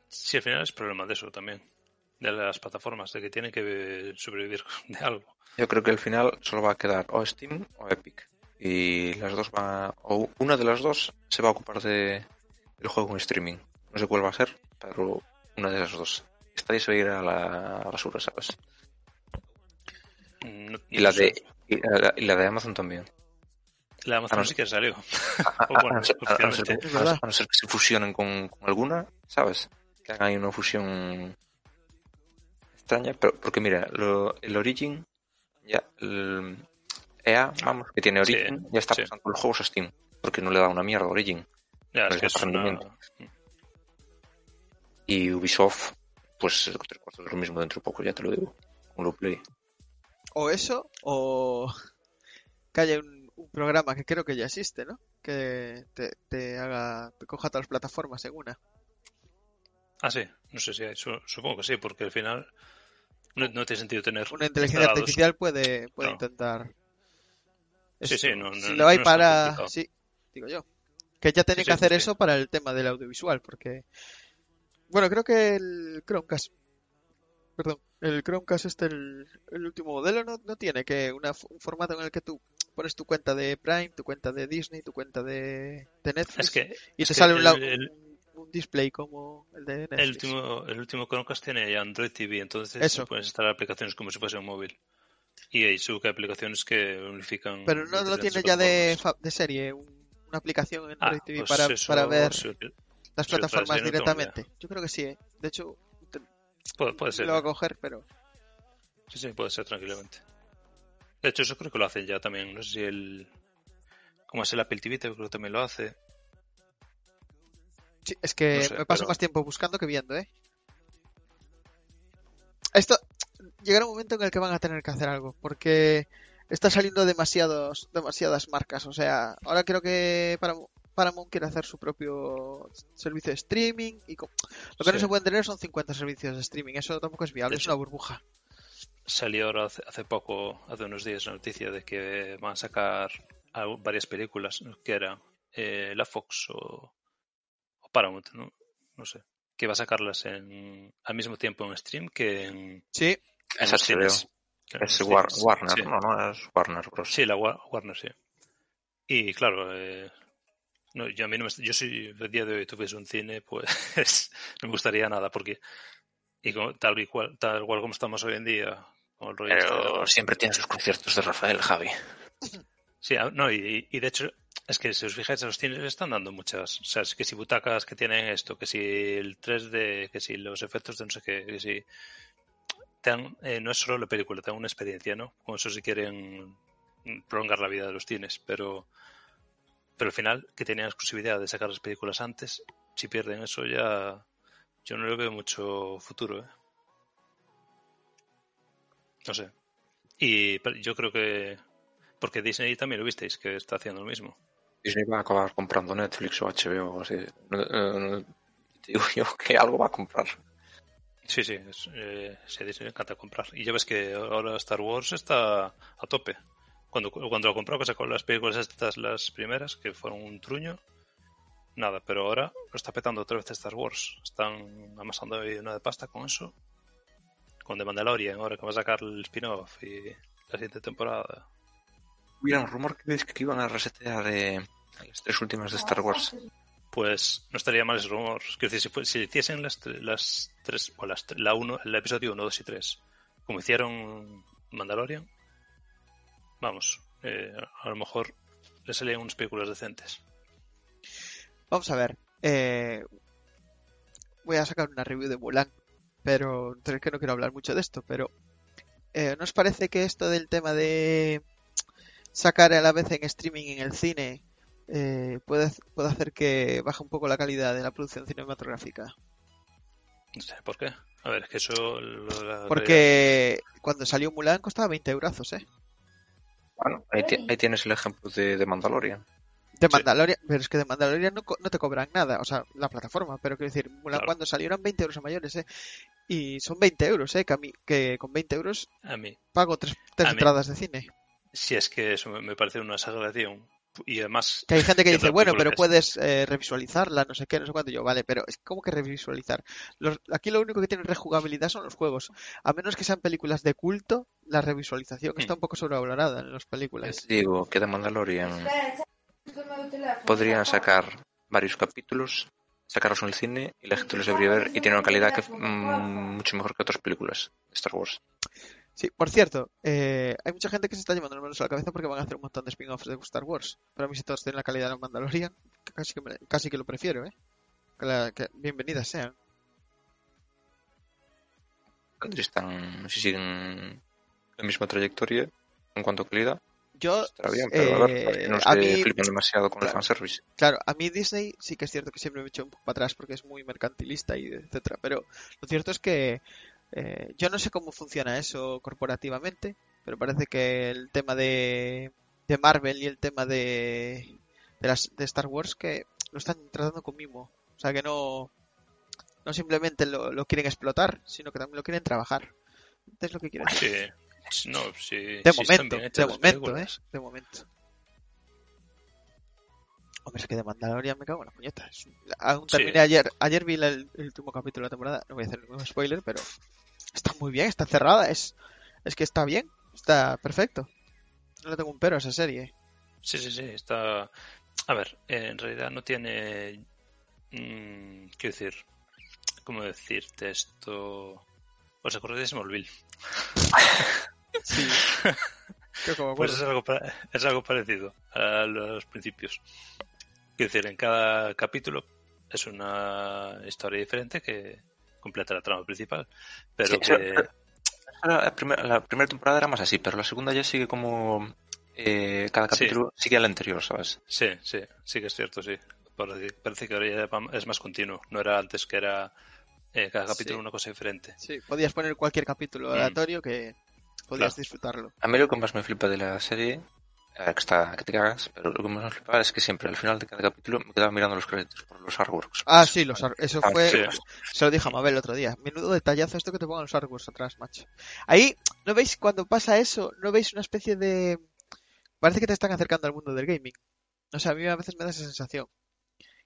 Sí, al final es problema de eso también. De las plataformas, de que tienen que sobrevivir de algo. Yo creo que al final solo va a quedar o Steam o Epic. Y las dos van a- o una de las dos se va a ocupar de el juego en streaming. No sé cuál va a ser, pero una de las dos. Esta se va a ir a la basura, ¿sabes? Mm, no- Y la de y la, y la de Amazon también. La de Amazon no. sí que salió. A, no ser, que- Es verdad. a no ser que se fusionen con, con alguna, ¿sabes? Que hagan ahí una fusión extraña, pero porque mira, lo- el Origin, ya, el EA, vamos, que tiene Sí, Origin, ya está sí. pasando los juegos a Steam, porque no le da una mierda a Origin. Ya, es que es está una... rendimiento. Y Ubisoft, pues tres cuartos de lo mismo dentro de poco, ya te lo digo, con lo play. O eso, o que haya un, un programa que creo que ya existe, ¿no? Que te, te haga, te coja todas las plataformas en una. Ah, sí. No sé si hay. Su- Supongo que sí, porque al final no, no tiene sentido tener Una inteligencia instalados- artificial puede, puede intentar. Sí, sí, no- si no- lo hay no para. Sí, digo yo. Que ya tenían Sí, que hacer eso para el tema del audiovisual, porque. Bueno, creo que el Chromecast. Perdón, el Chromecast este, el, el último modelo, no, no tiene que una, un formato en el que tú pones tu cuenta de Prime, tu cuenta de Disney, tu cuenta de, de Netflix. Es que Y te que sale un, el- un display como el de Netflix. el último, el último Chromecast tiene Android TV, entonces Eso. puedes instalar aplicaciones como si fuese un móvil. Y hay aplicaciones que unifican. Pero no lo tiene ya de, de serie, un- una aplicación en Ah, Android TV pues para, eso, para ver las si plataformas no directamente. Yo creo que sí, ¿eh? De hecho, te- puede, puede ser. lo voy a coger, pero... Sí, sí, puede ser tranquilamente. De hecho, eso creo que lo hacen ya también. No sé si el. Como es el Apple TV, creo que también lo hace. Sí, es que No sé, me paso pero- más tiempo buscando que viendo, ¿eh? Esto llegará un momento en el que van a tener que hacer algo, porque está saliendo demasiados, demasiadas marcas. O sea, ahora creo que Paramount, Paramount quiere hacer su propio servicio de streaming y lo que no se pueden tener son 50 servicios de streaming. Eso tampoco es viable, es una burbuja. Salió ahora hace, hace poco, hace unos días, la noticia de que van a sacar varias películas, que eran eh, la Fox o, o Paramount, ¿no? No sé. Que va a sacarlas en, al mismo tiempo en stream que en, en Sí, HBO. Es War-. Warner, Sí. no, no, es Warner Bros. Sí, la Wa- Warner, sí. Y claro, eh, no, yo, a mí no me- yo si el día de hoy tuviese un cine, pues no me gustaría nada, porque y como- tal, y cual, tal cual como estamos hoy en día, con el rollo este de- Pero siempre tiene sus conciertos de Rafael, Javi. Sí, no, y, y de hecho, es que si os fijáis, los cines están dando muchas. O sea, es que si butacas que tienen esto, que si el 3D, que si los efectos de no sé qué, que si. Dan, eh, no es solo la película, te dan una experiencia, ¿no? Con eso si quieren prolongar la vida de los cines, pero. Pero al final, que tenían exclusividad de sacar las películas antes, si pierden eso ya. Yo no le veo mucho futuro, ¿eh? No sé. Y yo creo que. Porque Disney también lo visteis, que está haciendo lo mismo. Disney va a acabar comprando Netflix o HBO o así. Digo yo que algo va a comprar. Sí, sí, es, eh, sí, Disney le encanta comprar. Y ya ves que ahora Star Wars está a tope. Cuando, cuando lo compró, que sacó las películas estas, las primeras, que fueron un truño, nada, pero ahora lo está petando otra vez Star Wars. Están amasando una de pasta con eso. Con The Mandalorian, ahora que va a sacar el spin-off y la siguiente temporada. Hubiera un rumor que dice que iban a resetear eh, las tres últimas de Star Wars. Pues no estaría mal ese rumor. Quiero decir, si, fue- si hiciesen las, las tres, o las, la uno, el episodio 1, 2 y 3, como hicieron Mandalorian, vamos, eh, a lo mejor le salían unas películas decentes. Vamos a ver. eh, voy a sacar una review de Mulan, pero es que no quiero hablar mucho de esto, pero eh, ¿no os parece que esto del tema de sacar a la vez en streaming en el cine eh, puede, puede hacer que baje un poco la calidad de la producción cinematográfica? No sé por qué. A ver, es que eso. lo- la- Porque cuando salió Mulan costaba 20 euros, ¿eh? Bueno, ahí, ti- ahí tienes el ejemplo de, de Mandalorian. De Sí. Mandalorian, pero es que de Mandalorian no, co- no te cobran nada, o sea, la plataforma, pero quiero decir, Mulan Claro. cuando salió eran 20 euros a mayores, ¿eh? Y son 20 euros, ¿eh? Que, a mí- que con 20 euros A mí. pago tres, tres A mí- entradas de cine. Si es que eso me- parece una exageración. Y además, Que hay gente que ¿Qué dice, bueno, pero es? puedes eh, revisualizarla, no sé qué, no sé cuánto. Yo, vale, pero es como que revisualizar. Los- aquí lo único que tiene rejugabilidad son los juegos. A menos que sean películas de culto, la revisualización está Hmm. un poco sobrevalorada en las películas. Digo que de Mandalorian podrían sacar varios capítulos, sacarlos en el cine y la gente los debería ver y tiene una calidad que mm, mucho mejor que otras películas de Star Wars. Sí, por cierto, eh, hay mucha gente que se está llevando las manos a la cabeza porque van a hacer un montón de spin-offs de Star Wars. Pero a mí si todos tienen la calidad de Mandalorian, que casi que, me- casi que lo prefiero, ¿eh? Que, la- que bienvenidas sean. Están, si siguen la misma trayectoria en cuanto a calidad, Yo, estará bien, pero a ver, eh, para que no a se mí- flipen demasiado con el Claro. fanservice. Claro, a mí Disney sí que es cierto que siempre me echo un poco para atrás porque es muy mercantilista y etcétera, pero lo cierto es que eh, yo no sé cómo funciona eso corporativamente, pero parece que el tema de, de Marvel y el tema de, de, las, de Star Wars que lo están tratando con mimo, o sea que no no simplemente lo, lo quieren explotar, sino que también lo quieren trabajar. Es lo que quieren. sí. No, sí. De sí momento, de las momento, ¿eh? De momento. Hombre, es que de Mandalorian me cago en la puñeta. Es un- Aún Sí. terminé ayer. Ayer vi la- el último capítulo de la temporada. No voy a hacer ningún spoiler, pero está muy bien, está cerrada. Es, es que está bien, está perfecto. No le tengo un pero a esa serie. Sí, sí, sí. Está. A ver, en realidad no tiene. mm, quiero decir. ¿Cómo decirte esto? ¿Os acordáis de Smallville? Sí. Pues es algo, es algo parecido a los principios. Quiero decir, en cada capítulo es una historia diferente que completa la trama principal. Pero Sí, que. La, la primer- la primera temporada era más así, pero la segunda ya sigue como... eh, cada Sí. capítulo sigue al anterior, ¿sabes? Sí, sí, sí que es cierto, sí. Parece, parece que ahora ya es más continuo. No era antes que era eh, cada capítulo Sí. una cosa diferente. Sí, podías poner cualquier capítulo Mm. aleatorio que podías Claro. disfrutarlo. A mí lo que más me flipa de la serie, que está que te cagas, pero lo que más me flipa es que siempre al final de cada capítulo me quedaba mirando los créditos por los artworks. Ah, sí, los ar- eso Ah, fue. sí. Se lo dije a Mabel el otro día. Menudo detallazo esto que te pongan los artworks atrás, macho. Ahí, ¿no veis cuando pasa eso? ¿No veis una especie de. Parece que te están acercando al mundo del gaming. O sea, a mí a veces me da esa sensación.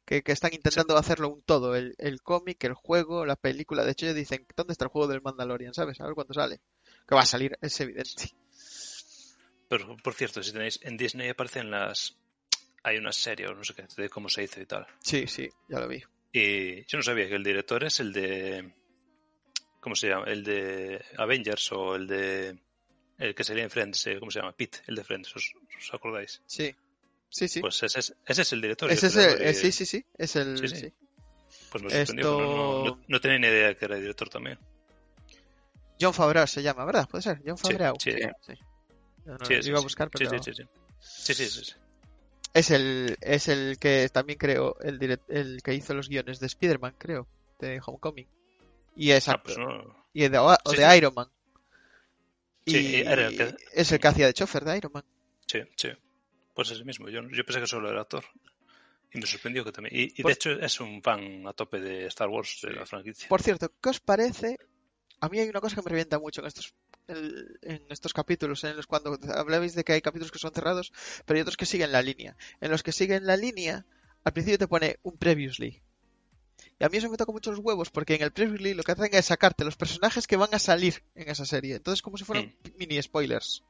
Que, que están intentando hacerlo un todo. El, el cómic, el juego, la película. De hecho, ellos dicen, ¿dónde está el juego del Mandalorian? ¿Sabes? A ver cuándo sale. Que va a salir, es evidente. Pero, por cierto, si tenéis en Disney aparecen las. Hay una serie, o no sé qué, de cómo se hizo y tal. Sí, sí, ya lo vi. Y yo no sabía que el director es el de. ¿Cómo se llama? El de Avengers o el de. El que sería en Friends, eh, ¿cómo se llama? Pete, el de Friends, ¿os, os acordáis? Sí. Sí, sí. Pues ese es, ese es el director. Ese el es el- eh, sí, sí, sí. Es el. Sí, sí. sí. Pues me sorprendió, pero no, Esto- no- no tenía ni idea que era director también. John Favreau se llama, ¿verdad? ¿Puede ser? John Favreau. sí. sí. No Sí, lo iba a buscar, Sí, pero. sí, sí, sí. Sí, sí, sí. Es el, es el que también creó, el, direct- el que hizo los guiones de Spider-Man, creo, de Homecoming. Y es Ah, pues no. Y de, o de. Iron Man. Sí, Y era el que- es el que hacía de chofer de Iron Man. Sí, sí. Pues ese mismo. Yo, yo pensé que solo era actor. Y me sorprendió que también. Y, de hecho es un fan a tope de Star Wars, de la franquicia. Por cierto, ¿qué os parece? A mí hay una cosa que me revienta mucho en estos, el- en estos capítulos, en los cuando hablabais de que hay capítulos que son cerrados, pero hay otros que siguen la línea. En los que siguen la línea, al principio te pone un previously. Y a mí eso me toca mucho los huevos, porque en el previously lo que hacen es sacarte los personajes que van a salir en esa serie. Entonces, como si fueran mini spoilers.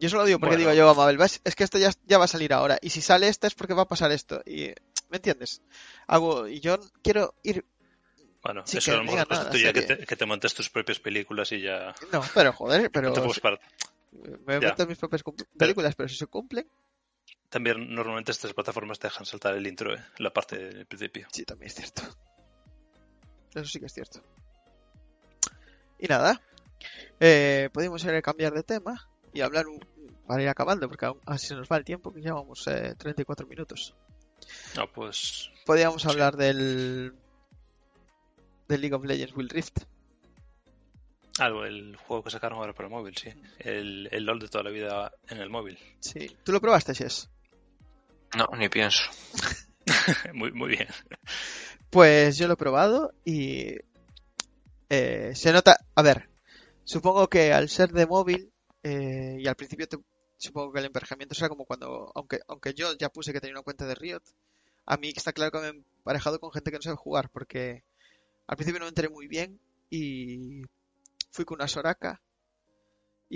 Yo eso lo digo porque Bueno. digo yo a Mabel, "Ves, es que esto ya, ya va a salir ahora. Y si sale esta es porque va a pasar esto. Y, ¿Me entiendes? Hago, y yo quiero ir Bueno, eso que a lo mejor que te, que te montes tus propias películas y ya. No, pero joder, pero no te parar. me meto mis propias películas, pero si se cumplen, También normalmente estas plataformas te dejan saltar el intro, ¿eh? la parte del principio. sí, también es cierto. Eso sí que es cierto. Y nada, eh, podemos ir a cambiar de tema y hablar un- para ir acabando, porque aún así se nos va el tiempo, que llevamos eh, 34 minutos. No, pues. Podríamos Sí. hablar del League of Legends Will Rift. Algo, el juego que sacaron ahora para el móvil, sí. El, el LOL de toda la vida en el móvil. Sí. ¿Tú lo probaste, Jess? No, ni pienso. muy, muy bien. Pues yo lo he probado y eh, se nota, a ver, supongo que al ser de móvil eh, y al principio te- supongo que el emparejamiento será como cuando, aunque, aunque yo ya puse que tenía una cuenta de Riot, a mí está claro que me he emparejado con gente que no sabe jugar porque al principio no me enteré muy bien y fui con una Soraka,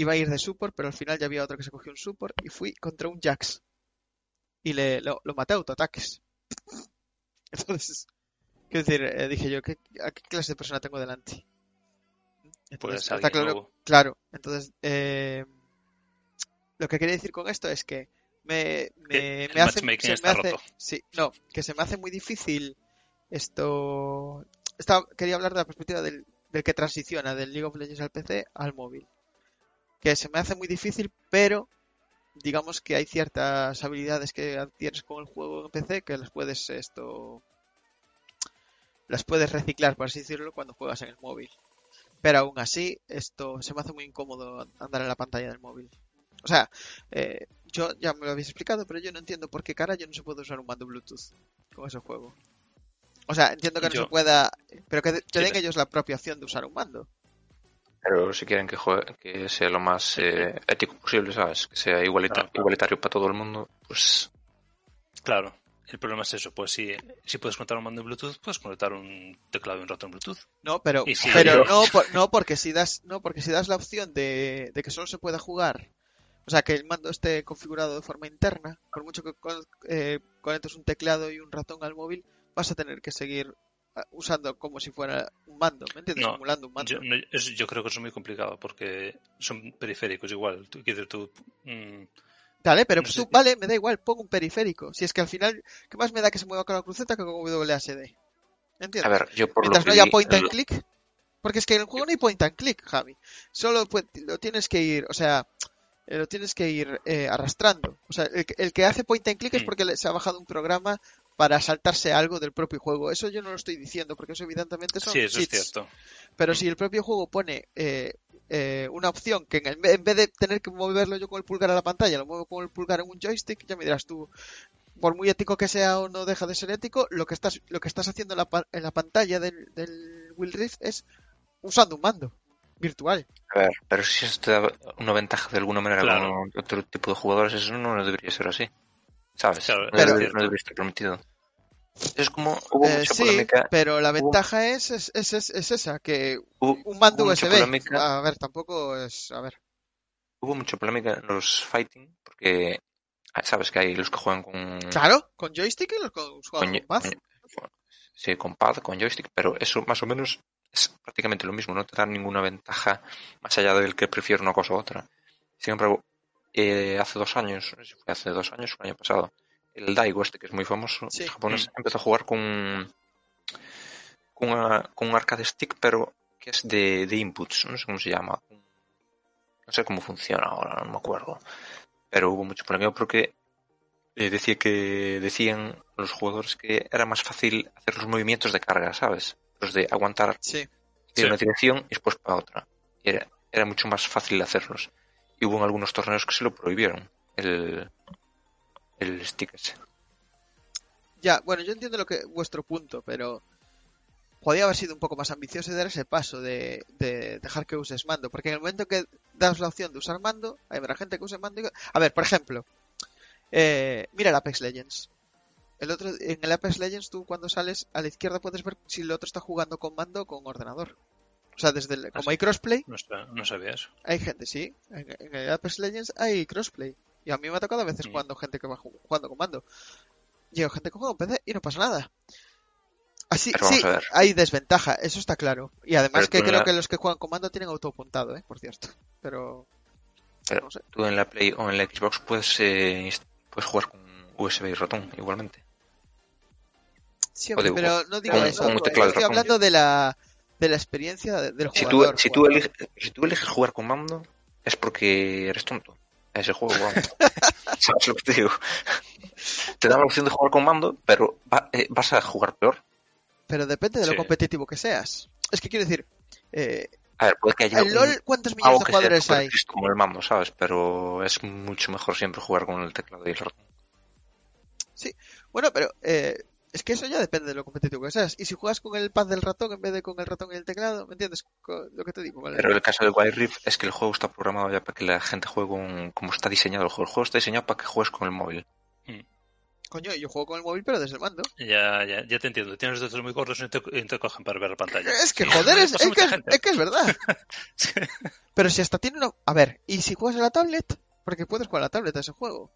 iba a ir de support, pero al final ya había otro que se cogió un support y fui contra un Jax y le, lo, lo maté a autoataques. Entonces, quiero decir, eh, dije yo, ¿qué, ¿a qué clase de persona tengo delante? Pues está claro, claro. Entonces, eh, lo que quería decir con esto es que me, hace, se me hace- sí, no, que se me hace muy difícil esto. Estaba, quería hablar de la perspectiva del, del que transiciona del League of Legends al PC al móvil. Que se me hace muy difícil, pero digamos que hay ciertas habilidades que adquieres con el juego en PC que las puedes esto las puedes reciclar, por así decirlo, cuando juegas en el móvil. Pero aún así, esto se me hace muy incómodo andar en la pantalla del móvil. O sea, eh, yo ya me lo habéis explicado, pero yo no entiendo por qué cara yo no se puede usar un mando Bluetooth con ese juego. O sea, entiendo que no Yo- se pueda, pero que, que den ellos la propia opción de usar un mando. Pero si quieren que juegue, que sea lo más eh, ético posible, ¿sabes? Que sea igualita- Claro, claro. igualitario para todo el mundo, pues Claro. El problema es eso, pues si, si puedes conectar un mando en Bluetooth, puedes conectar un teclado y un ratón Bluetooth. No, pero, pero yo- no, por- no porque si das, no porque si das la opción de, de que solo se pueda jugar, o sea que el mando esté configurado de forma interna, por mucho que con- eh, conectes un teclado y un ratón al móvil, vas a tener que seguir ah, usando como si fuera un mando, ¿me entiendes? No, Simulando un mando. Yo, no, es- yo creo que eso es muy complicado porque son periféricos igual. Tú, tú, mm, Vale, pero no pues sé. tú, vale, me da igual, pongo un periférico. Si es que al final, ¿qué más me da que se mueva con la cruceta que con WSD? ¿Entiendes? a ver, yo por lo Mientras que no haya vi, point and click. Porque es que en el juego no hay point and click, Javi. Solo pues, lo tienes que ir, o sea, eh, lo tienes que ir eh, arrastrando. O sea, el, que- el que hace point and click es Mm. porque se ha bajado un programa para saltarse algo del propio juego. Eso yo no lo estoy diciendo, porque eso evidentemente son sí, eso es cierto. Pero si el propio juego pone eh, eh, una opción que en, el- en vez de tener que moverlo yo con el pulgar a la pantalla, lo muevo con el pulgar en un joystick, ya me dirás tú, por muy ético que sea o no deja de ser ético, lo que estás, lo que estás haciendo en la, pa- en la pantalla del, del Will Rift es usando un mando virtual. A ver, pero si eso te da una ventaja de alguna manera Claro. con otro tipo de jugadores, eso no debería ser así. ¿Sabes? Claro, no, Pero- no debería estar permitido. Es como hubo Eh, mucha sí, polémica. pero la ventaja es, es, es, es- es esa, que Hubo, un mando USB, polémica, a ver, tampoco es, a ver, hubo mucha polémica en los fighting, porque sabes que hay los que juegan con, claro, con joystick y los con, con con, pad. con- sí, con pad, con joystick, pero eso más o menos es prácticamente lo mismo, no te da ninguna ventaja más allá del que prefiere una cosa u otra. Sin embargo, eh, hace dos años, no sé si fue hace dos años o el año pasado, el Daigo este que es muy famoso, Sí. japonés, empezó a jugar con, con, una- con un arcade stick, pero que es de, de inputs, no sé cómo se llama. No sé cómo funciona ahora, no me acuerdo. Pero hubo mucho polémica porque eh, decía que decían los jugadores que era más fácil hacer los movimientos de carga, ¿sabes? Los de aguantar Sí, de Sí. una dirección y después para otra. Y era, era mucho más fácil hacerlos. Y hubo en algunos torneos que se lo prohibieron, el, el. Ya, bueno, yo entiendo lo que vuestro punto, pero podía haber sido un poco más ambicioso dar ese paso de, de dejar que uses mando, porque en el momento que das la opción de usar mando, hay habrá gente que use mando. y- A ver, por ejemplo, eh, mira el Apex Legends. El otro, en el Apex Legends tú cuando sales a la izquierda puedes ver si el otro está jugando con mando o con ordenador. O sea, desde el- como sí. hay crossplay, No, sa- no sabía eso. hay gente, sí. En, en el Apex Legends hay crossplay. Y a mí me ha tocado a veces Mm. jugando gente que va ju- jugando con mando. Llego gente que juega con PC y no pasa nada. Así, sí, hay desventaja, eso está claro. Y además Pero que creo la- que los que juegan con mando tienen autoapuntado, ¿eh? Por cierto. Pero... Pero no sé. tú en la Play o en la Xbox puedes, eh, puedes jugar con USB y ratón igualmente. Sí, pero no digo con- eso. Estoy hablando de la, de la experiencia de- del Si tú, jugador. si, tú eliges, si tú eliges jugar con mando, es porque eres tonto. A ese juego. ¿Sabes lo que te digo? Te dan la opción de jugar con mando, pero va- eh, vas a jugar peor. Pero depende de lo Sí. competitivo que seas. Es que quiero decir, eh, A ver, puede que haya ¿El un- LOL cuántos millones de jugadores hay? como el mando, ¿sabes? Pero es mucho mejor siempre jugar con el teclado y el ratón. Bueno, pero eh, que eso ya depende de lo competitivo que seas. Y si juegas con el pad del ratón en vez de con el ratón y el teclado, ¿me entiendes lo que te digo? El- Pero el caso de Wild Rift es que el juego está programado ya para que la gente juegue con... como está diseñado el juego. El juego está diseñado para que juegues con el móvil. Coño, yo juego con el móvil, pero desde el mando. Ya, ya, ya te entiendo. Tienes los dedos muy cortos y te, y te cogen para ver la pantalla. Es que Sí, joder, es, es que, es, que verdad. Pero si hasta tiene una... A ver, ¿y si juegas a la tablet? Porque puedes jugar a la tablet a ese juego.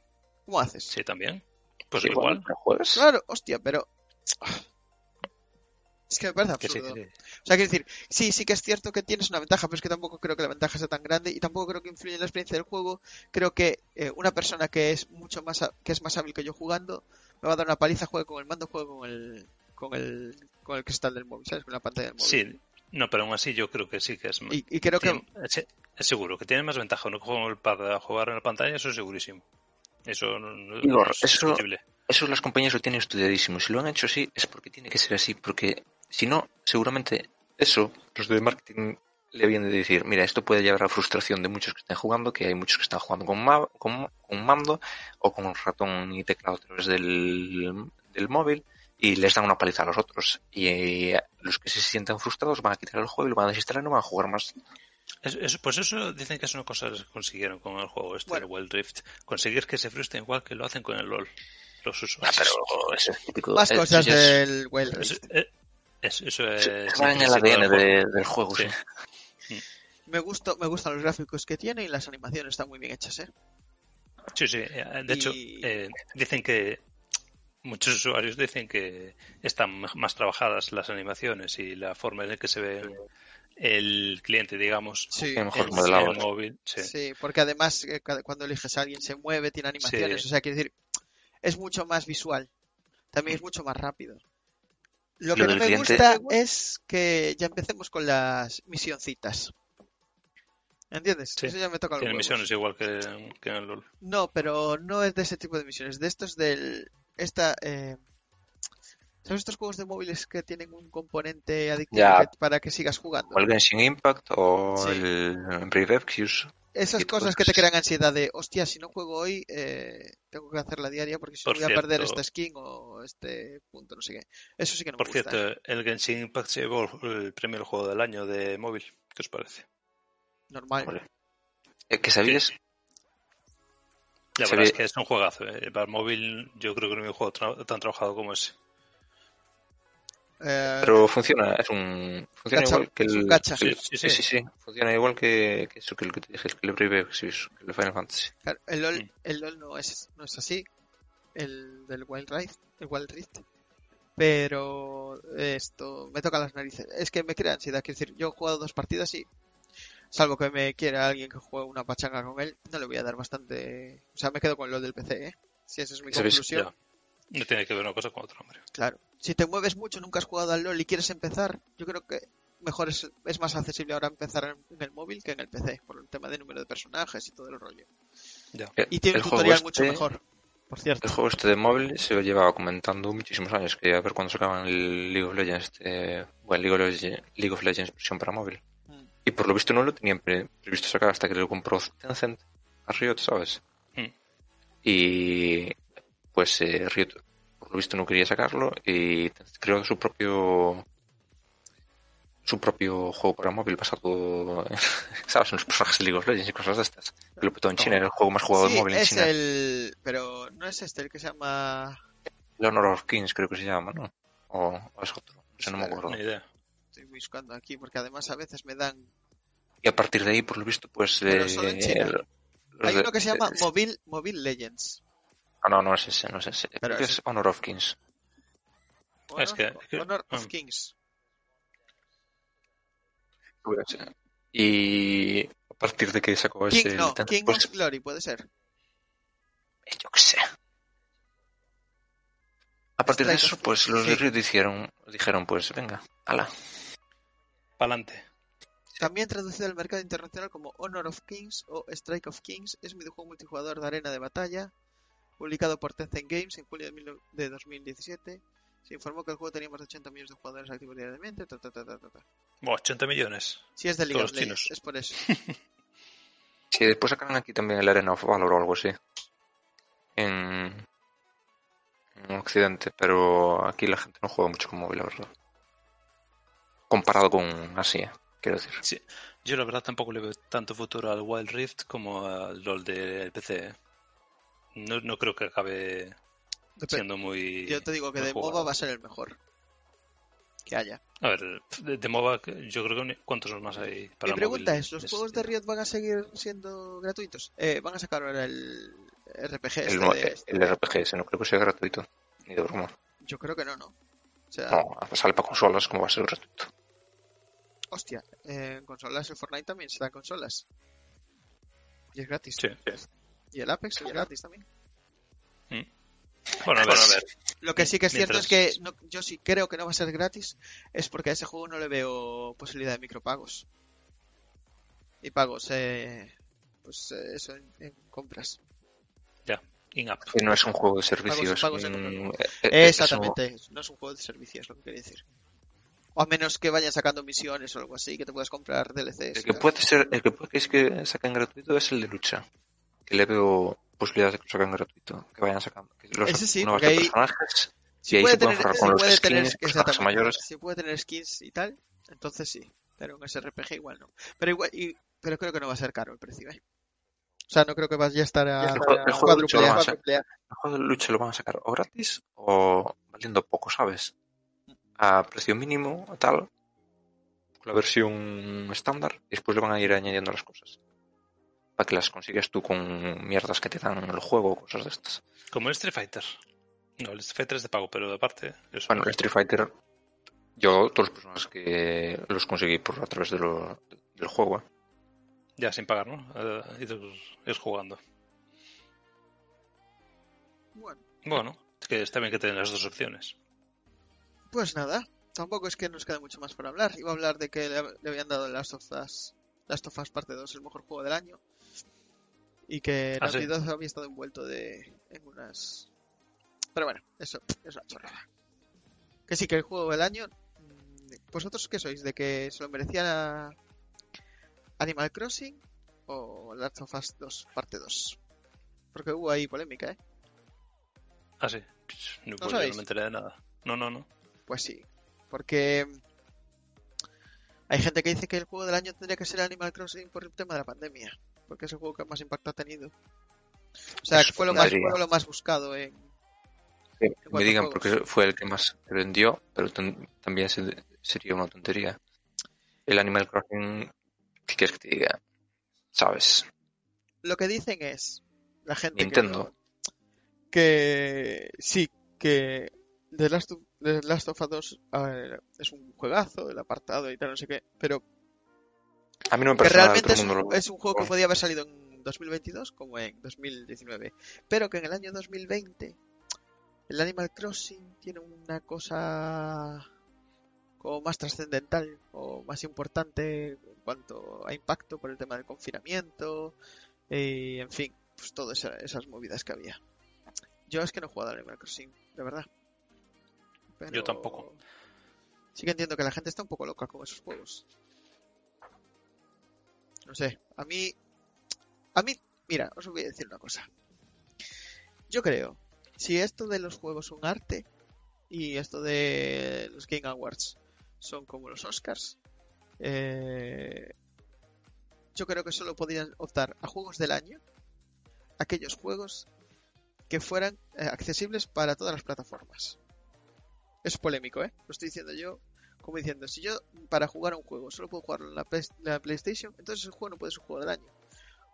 ¿Cómo haces? Sí, también. Pues igual. bueno, juegues. Claro, hostia, pero... Es que me parece Que sí, absurdo. que sí. O sea, quiero decir, sí, sí que es cierto que tienes una ventaja, pero es que tampoco creo que la ventaja sea tan grande y tampoco creo que influya en la experiencia del juego. Creo que eh, una persona que es mucho más que es más hábil que yo jugando me va a dar una paliza, juegue con el mando, juegue con el con el con el cristal del móvil, ¿sabes? Con la pantalla del móvil. Sí, no, pero aún así yo creo que sí que es. Y, y creo que tiene- es, es seguro que tiene más ventaja uno que juega con el pad a jugar en la pantalla, eso es segurísimo. Eso no, no- no es eso-. Eso las compañías lo tienen estudiadísimo. Si lo han hecho así, es porque tiene que ser así. Porque si no, seguramente eso, los de marketing le vienen de decir, mira, esto puede llevar a frustración de muchos que estén jugando, que hay muchos que están jugando con, ma- con, con mando o con ratón y teclado a través del, del móvil y les dan una paliza a los otros. Y eh, los que se sientan frustrados van a quitar el juego y lo van a desinstalar y no van a jugar más. Es- es- pues eso dicen que es una cosa que consiguieron con el juego este, Bueno. el Wild Rift. Conseguir que se frustren igual que lo hacen con el LOL. Los Ah, usuarios. pero eso es típico. más eso cosas es- del Wild Eso, Rift. eh, es- eso es. se- se va en el ADN del juego. de- del juego, Sí. sí. Me gusta, me gustan los gráficos que tiene y las animaciones están muy bien hechas, ¿eh? Sí, sí. eh, De hecho, eh, dicen que muchos usuarios dicen que están más trabajadas las animaciones y la forma en la que se ve el cliente, digamos, Sí, mejor el móvil. Sí. Sí, porque además eh, cada- cuando eliges a alguien se mueve, tiene animaciones, Sí. o sea, quiero decir, es mucho más visual. También es mucho más rápido. Lo que no me cliente- gusta es que ya empecemos con las misioncitas. ¿Entiendes? Sí, Eso ya me toca Tiene misiones igual que, que en el LOL. No, pero no es de ese tipo de misiones. De estos del... Esta... Eh... ¿Sabes estos juegos de móviles que tienen un componente adictivo Ya. para que sigas jugando? O el Genshin Impact o Sí. el Brave Exvius. Esas cosas que eso. te crean ansiedad de, hostia, si no juego hoy, eh, tengo que hacer la diaria porque si no voy a perder esta skin o este punto, no sé qué. Eso sí que no Por me gusta. cierto, el Genshin Impact se llevó el premio al juego del año de móvil. ¿Qué os parece? Normal. Hombre. Eh, que sabías, La Se verdad ve- es que es un juegazo. ¿eh? Para el móvil yo creo que no hay un juego tra- tan trabajado como ese. Eh, pero funciona, es un funciona Gacha, igual que el Sí, sí, sí, sí. sí, sí, funciona igual que, que eso que el que te dije, que el Brave Exvius, que el Final Fantasy. claro, el LOL, Mm. el LOL no, es, no es así. El del Wild Rift, el Wild Rift. Pero esto me toca las narices. Es que me crea ansiedad. Quiero decir, yo he jugado dos partidas y, salvo que me quiera alguien que juegue una pachanga con él, no le voy a dar bastante. O sea, me quedo con el LOL del PC, ¿eh? Si esa es mi conclusión. No tiene que ver una cosa con otra, hombre. Claro. Si te mueves mucho, nunca has jugado al LOL y quieres empezar, yo creo que mejor es, es más accesible ahora empezar en, el móvil que en el PC, por el tema de número de personajes y todo el rollo. Ya. Eh, Y tiene el un juego tutorial este- mucho mejor, por cierto. El juego este de móvil se lo llevaba comentando muchísimos años, que a ver cuándo sacaban el League of Legends, este, bueno, League of Legends, League of Legends versión para móvil. Mm. Y por lo visto no lo tenían pre- previsto sacar hasta que lo compró Tencent a Riot, ¿sabes? Mm. Y pues eh, Riot por lo visto no quería sacarlo y creó su propio su propio juego para móvil basado ¿sabes? en los personajes de League of Legends y cosas de estas. Que Lo petó en China, era el juego más jugado Sí, de móvil en es China. el... Pero no es este el que se llama... El Honor of Kings creo que se llama, ¿no? O, o es otro, no sé, no me acuerdo. Ni idea. Estoy buscando aquí porque además a veces me dan... Y a partir de ahí, por lo visto, pues... Pero eh, solo en China. los Hay de- uno que se llama Mobile, Mobile Legends. Ah, no, no es ese, no es ese. Pero Creo que es- es Honor of Kings. Honor, Es que- Honor of. Kings. Y a partir de que sacó ese... King, no, King pues, of Glory puede ser. eh, yo qué sé. A partir de eso, pues los de sí. Dijeron, dijeron, pues venga, ala. Pa'lante. También traducido al mercado internacional como Honor of Kings o Strike of Kings, es un videojuego multijugador de arena de batalla, publicado por Tencent Games en julio de, mil- de 2017. Se informó que el juego tenía más de 80 millones de jugadores activos diariamente. ta, ta, ta, ta, ta, ta. Buah, 80 millones. Si es de League Todos of Legends, chinos. es por eso. Sí, después sacaron aquí también el Arena of Valor o algo así. En, en Occidente, pero aquí la gente no juega mucho con móvil, la verdad. Comparado con Asia, quiero decir. Sí. Yo la verdad tampoco le veo tanto futuro al Wild Rift como al LoL del PC. ¿Eh? No, no creo que acabe siendo muy... Yo te digo que de jugado. MOBA va a ser el mejor que haya. A ver, de, de MOBA, yo creo que... ¿Cuántos más hay para Mi pregunta móvil es, ¿los de juegos de Riot van a seguir siendo gratuitos? Eh, ¿Van a sacar ahora el RPG El, este de- el RPG ese no creo que sea gratuito. Ni de broma. Yo creo que no, ¿no? O sea, No, sale para consolas, como va a ser gratuito? hostia, eh, en consolas el Fortnite también se da en consolas. Y es gratis. Sí. Y el Apex es gratis también. Bueno, a ver, a ver. Lo que sí que es cierto es que no- yo sí creo que no va a ser gratis, es porque a ese juego no le veo posibilidad de micropagos. Y pagos, eh, pues eh, eso en, en compras. Ya, in-app. Que no es un juego de servicio, Pagos- es pagos un... en- eh, eh, es un- Exactamente, no es un juego de servicio, es lo que quería decir. O a menos que vayan sacando misiones o algo así, que te puedas comprar DLCs. El que puede ser, el que puede que es que saquen gratuito es el de lucha. Que le veo posibilidades de que lo saquen gratuito. Que vayan sacando. Que los Ese sí, nuevos personajes. Si ahí se pueden forrar con los skins, personajes mayores. si puede tener skins y tal, entonces sí. Pero en ese RPG igual no. Pero igual, y- pero creo que no va a ser caro el precio, ¿eh? O sea, no creo que vaya a estar a, El juego- el juego de lucha lo van a sacar. cuádruple A. El juego de lucha lo van a sacar o gratis o valiendo poco, ¿sabes? A precio mínimo, tal. La versión estándar. Y después le van a ir añadiendo las cosas. Para que las consigues tú con mierdas que te dan el juego o cosas de estas. Como el Street Fighter. No, el Street Fighter es de pago, pero aparte... Eso. Bueno, el Street Fighter, yo todos los personajes que los conseguí por a través de lo- del juego. ¿eh? Ya sin pagar, ¿no? Eh, ir, ir jugando. Bueno, Bueno, es que está bien que tengan las dos opciones. pues nada. Tampoco es que nos quede mucho más por hablar. Iba a hablar de que le, le habían dado Last of Us, Last of Us parte 2 el mejor juego del año. Y que Ah, sí. Naughty Dog había estado envuelto de, en unas... Pero bueno, eso es una chorrada. Que sí, que el juego del año... mm, ¿Vosotros qué sois? ¿De que se lo merecía Animal Crossing o Last of Us 2 parte 2? Porque hubo ahí polémica, ¿eh? Ah, sí. No, sabéis? no me enteré de nada. No, no, no. Pues sí, porque hay gente que dice que el juego del año tendría que ser Animal Crossing por el tema de la pandemia, porque es el juego que más impacto ha tenido. O sea, que fue lo más, fue lo más buscado en... Cuanto me digan juegos. porque fue el que más se vendió, pero también se- sería una tontería. El Animal Crossing, ¿qué quieres que te diga? ¿Sabes? Lo que dicen es, la gente Nintendo. que, que sí, que The Last of, The Last of Us 2 a ver, es un juegazo, el apartado y tal, no sé qué, pero A mí no me que parece nada, realmente es un, lo- es un juego que podía haber salido en 2022 como en 2019, pero que en el año 2020 el Animal Crossing tiene una cosa como más trascendental o más importante en cuanto a impacto por el tema del confinamiento y en fin, pues todas esa- esas movidas que había. Yo es que no he jugado al Animal Crossing, de verdad. Pero Yo tampoco. Sí que entiendo que la gente está un poco loca con esos juegos. No sé, a mí... A mí, mira, os voy a decir una cosa. Yo creo, si esto de los juegos son arte y esto de los Game Awards son como los Oscars, eh, yo creo que solo podrían optar a juegos del año aquellos juegos que fueran eh, accesibles para todas las plataformas. Es polémico, ¿eh? Lo estoy diciendo yo como diciendo, si yo para jugar a un juego solo puedo jugarlo en la, Play- la PlayStation, entonces el juego no puede ser un juego del año.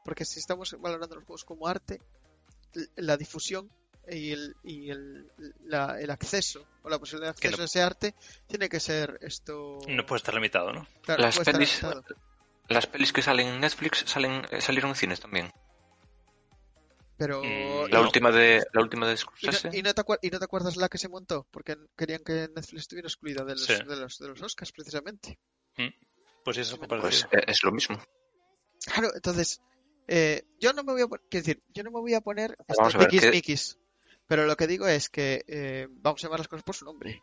Porque si estamos valorando los juegos como arte, la difusión y el, y el, la- el acceso o la posibilidad de Que acceso no- a ese arte tiene que ser esto. No puede estar limitado, ¿no? Claro, no Las estar pelis, limitado. las pelis que salen en Netflix salen, eh, salieron en cines también. Pero. Mm, La No. última de la última de ¿Y Scorsese. no, y no te acuer- y no te acuerdas la que se montó? Porque querían que Netflix estuviera excluida de los, Sí. de los, de los Oscars, precisamente. Pues sí, eso Pues eh, es lo mismo. Claro, entonces, eh, yo no me voy a poner, quiero decir, yo no me voy a poner Vamos este, a ver, tiquis ¿qué- miquis, pero lo que digo es que eh, vamos a llamar las cosas por su nombre.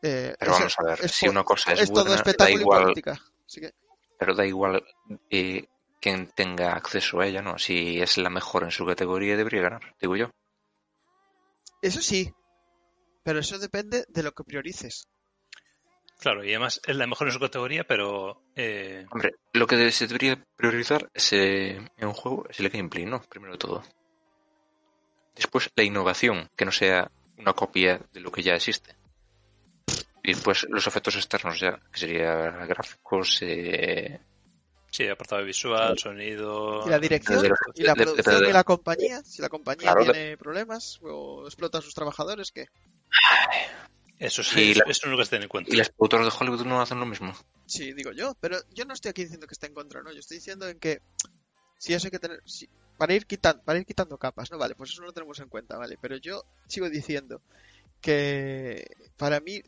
Eh, Pero vamos a ver, es si una cosa es, es todo buena, da espectáculo y igual, política. Así que, pero da igual eh, quien tenga acceso a ella, ¿no? Si es la mejor en su categoría, debería ganar, digo yo. eso sí, pero eso depende de lo que priorices. Claro, y además es la mejor en su categoría, pero eh, Hombre, lo que se debería priorizar es, eh, en un juego es el gameplay, ¿no? Primero de todo. Después, la innovación, que no sea una copia de lo que ya existe. Y después, los efectos externos ya, que serían gráficos, eh, sí, apartado visual, sonido. Y la dirección de- y la de- de- producción de- y la compañía, si la compañía Claro, de- tiene problemas o explota a sus trabajadores, ¿qué? Eso, es, Y eso, la- eso es lo que se tiene en cuenta. y las productoras de Hollywood no hacen lo mismo. Sí, digo yo, pero yo no estoy aquí diciendo que esté en contra, ¿no? Yo estoy diciendo en que si eso hay que tener, si- para ir quitando, para ir quitando capas, ¿no? Vale, pues eso no lo tenemos en cuenta, ¿vale? Pero yo sigo diciendo que para mí,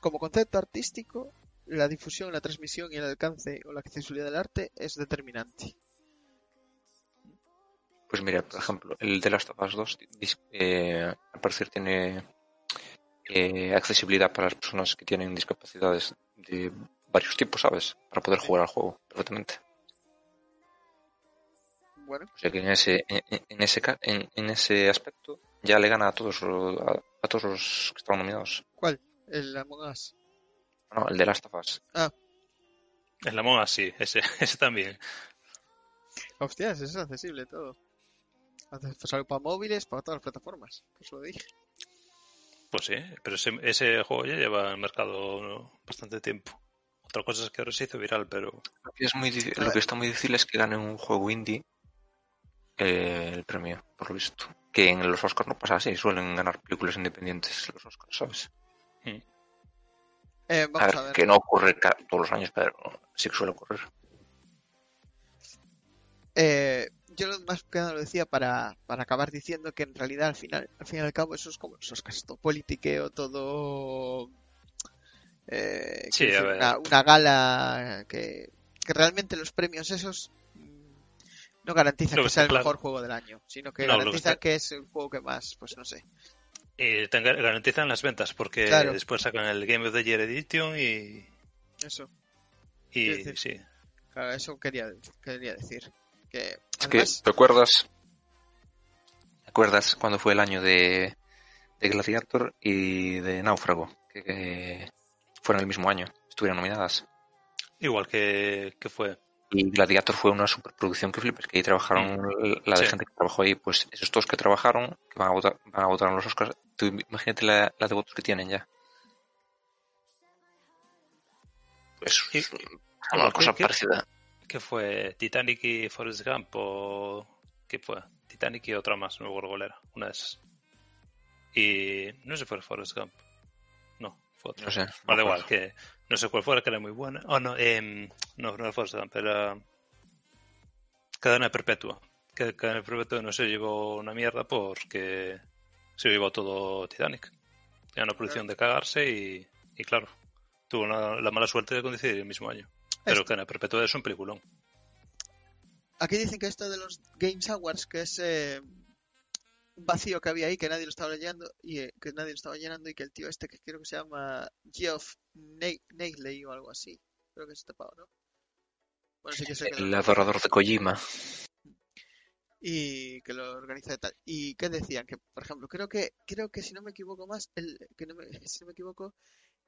como concepto artístico, la difusión, la transmisión y el alcance o la accesibilidad del arte es determinante. Pues mira, por ejemplo, el de Last of Us 2, dis- eh, al parecer tiene eh, accesibilidad para las personas que tienen discapacidades de varios tipos, ¿sabes? Para poder jugar al juego perfectamente. Bueno, O sea que en ese, en, ese, en, en ese aspecto ya le gana a todos, a, a todos los que estaban nominados. ¿cuál? El Among Us. No, el de Last of Us. En la moda sí, ese, ese también. Hostias, eso es accesible todo. Hace- Sale para móviles, para todas las plataformas. Pues lo dije. Pues sí, pero ese, ese juego ya lleva en el mercado ¿no? bastante tiempo. Otra cosa es que ahora se hizo viral, pero Lo que, es muy, lo que está muy difícil es que gane un juego indie eh, el premio, por lo visto. Que en los Oscars no pasa así, suelen ganar películas independientes los Oscars, ¿sabes? Eh, A vamos ver, a ver. que no ocurre todos los años, pero sí que suele ocurrir. Eh, yo lo más que nada lo decía para, para acabar diciendo que en realidad al final, al fin y al cabo, eso es como los Oscars, todo politiqueo, todo eh, Sí, a ver. una, una gala que, que realmente los premios esos mm, no garantizan que que sea el claro. mejor juego del año, sino que No, que garantizan está- que es el juego que más, pues no sé. Y te garantizan las ventas porque Claro. después sacan el Game of the Year Edition y, Eso, y decir- sí. claro, eso quería, quería decir. Que Es que, ¿te acuerdas? ¿Te acuerdas cuando fue el año de, de Gladiator y de Náufrago? Que, que fueron el mismo año, estuvieron nominadas. Igual que, que fue. Y Gladiator fue una superproducción que flipas, que ahí trabajaron la de Sí. gente que trabajó ahí, pues esos todos que trabajaron, que van a votar, van a votar en los Oscars, tú imagínate la, la de votos que tienen ya. Pues Y- es una cosa parecida. que fue Titanic y Forrest Gump o ¿qué fue? Titanic y otra más, no me acuerdo cuál era, una de esas. Y no sé si fue Forrest Gump. No, fue otra. No sé. Da no igual, que no sé cuál fuera, que era muy buena. Oh, no, em, no, no era Forrest Gump, era Cadena Perpetua. Cadena Perpetua no se llevó una mierda porque se llevó todo Titanic. Era una producción de cagarse y, y claro, tuvo una- la mala suerte de coincidir el mismo año. Pero. Cadena Perpetua es un peliculón. Aquí dicen que esto de los Games Awards, que es eh, vacío que había ahí, que nadie lo estaba leyendo y eh, que nadie lo estaba llenando y que el tío este que creo que se llama Geoff Ne- Negley o algo así, creo que es este pavo, ¿no? Bueno, sí que sé que El adorador de Kojima. y que lo organiza y tal. Y qué decían que, por ejemplo, creo que creo que si no me equivoco más, el que no me, si no me equivoco,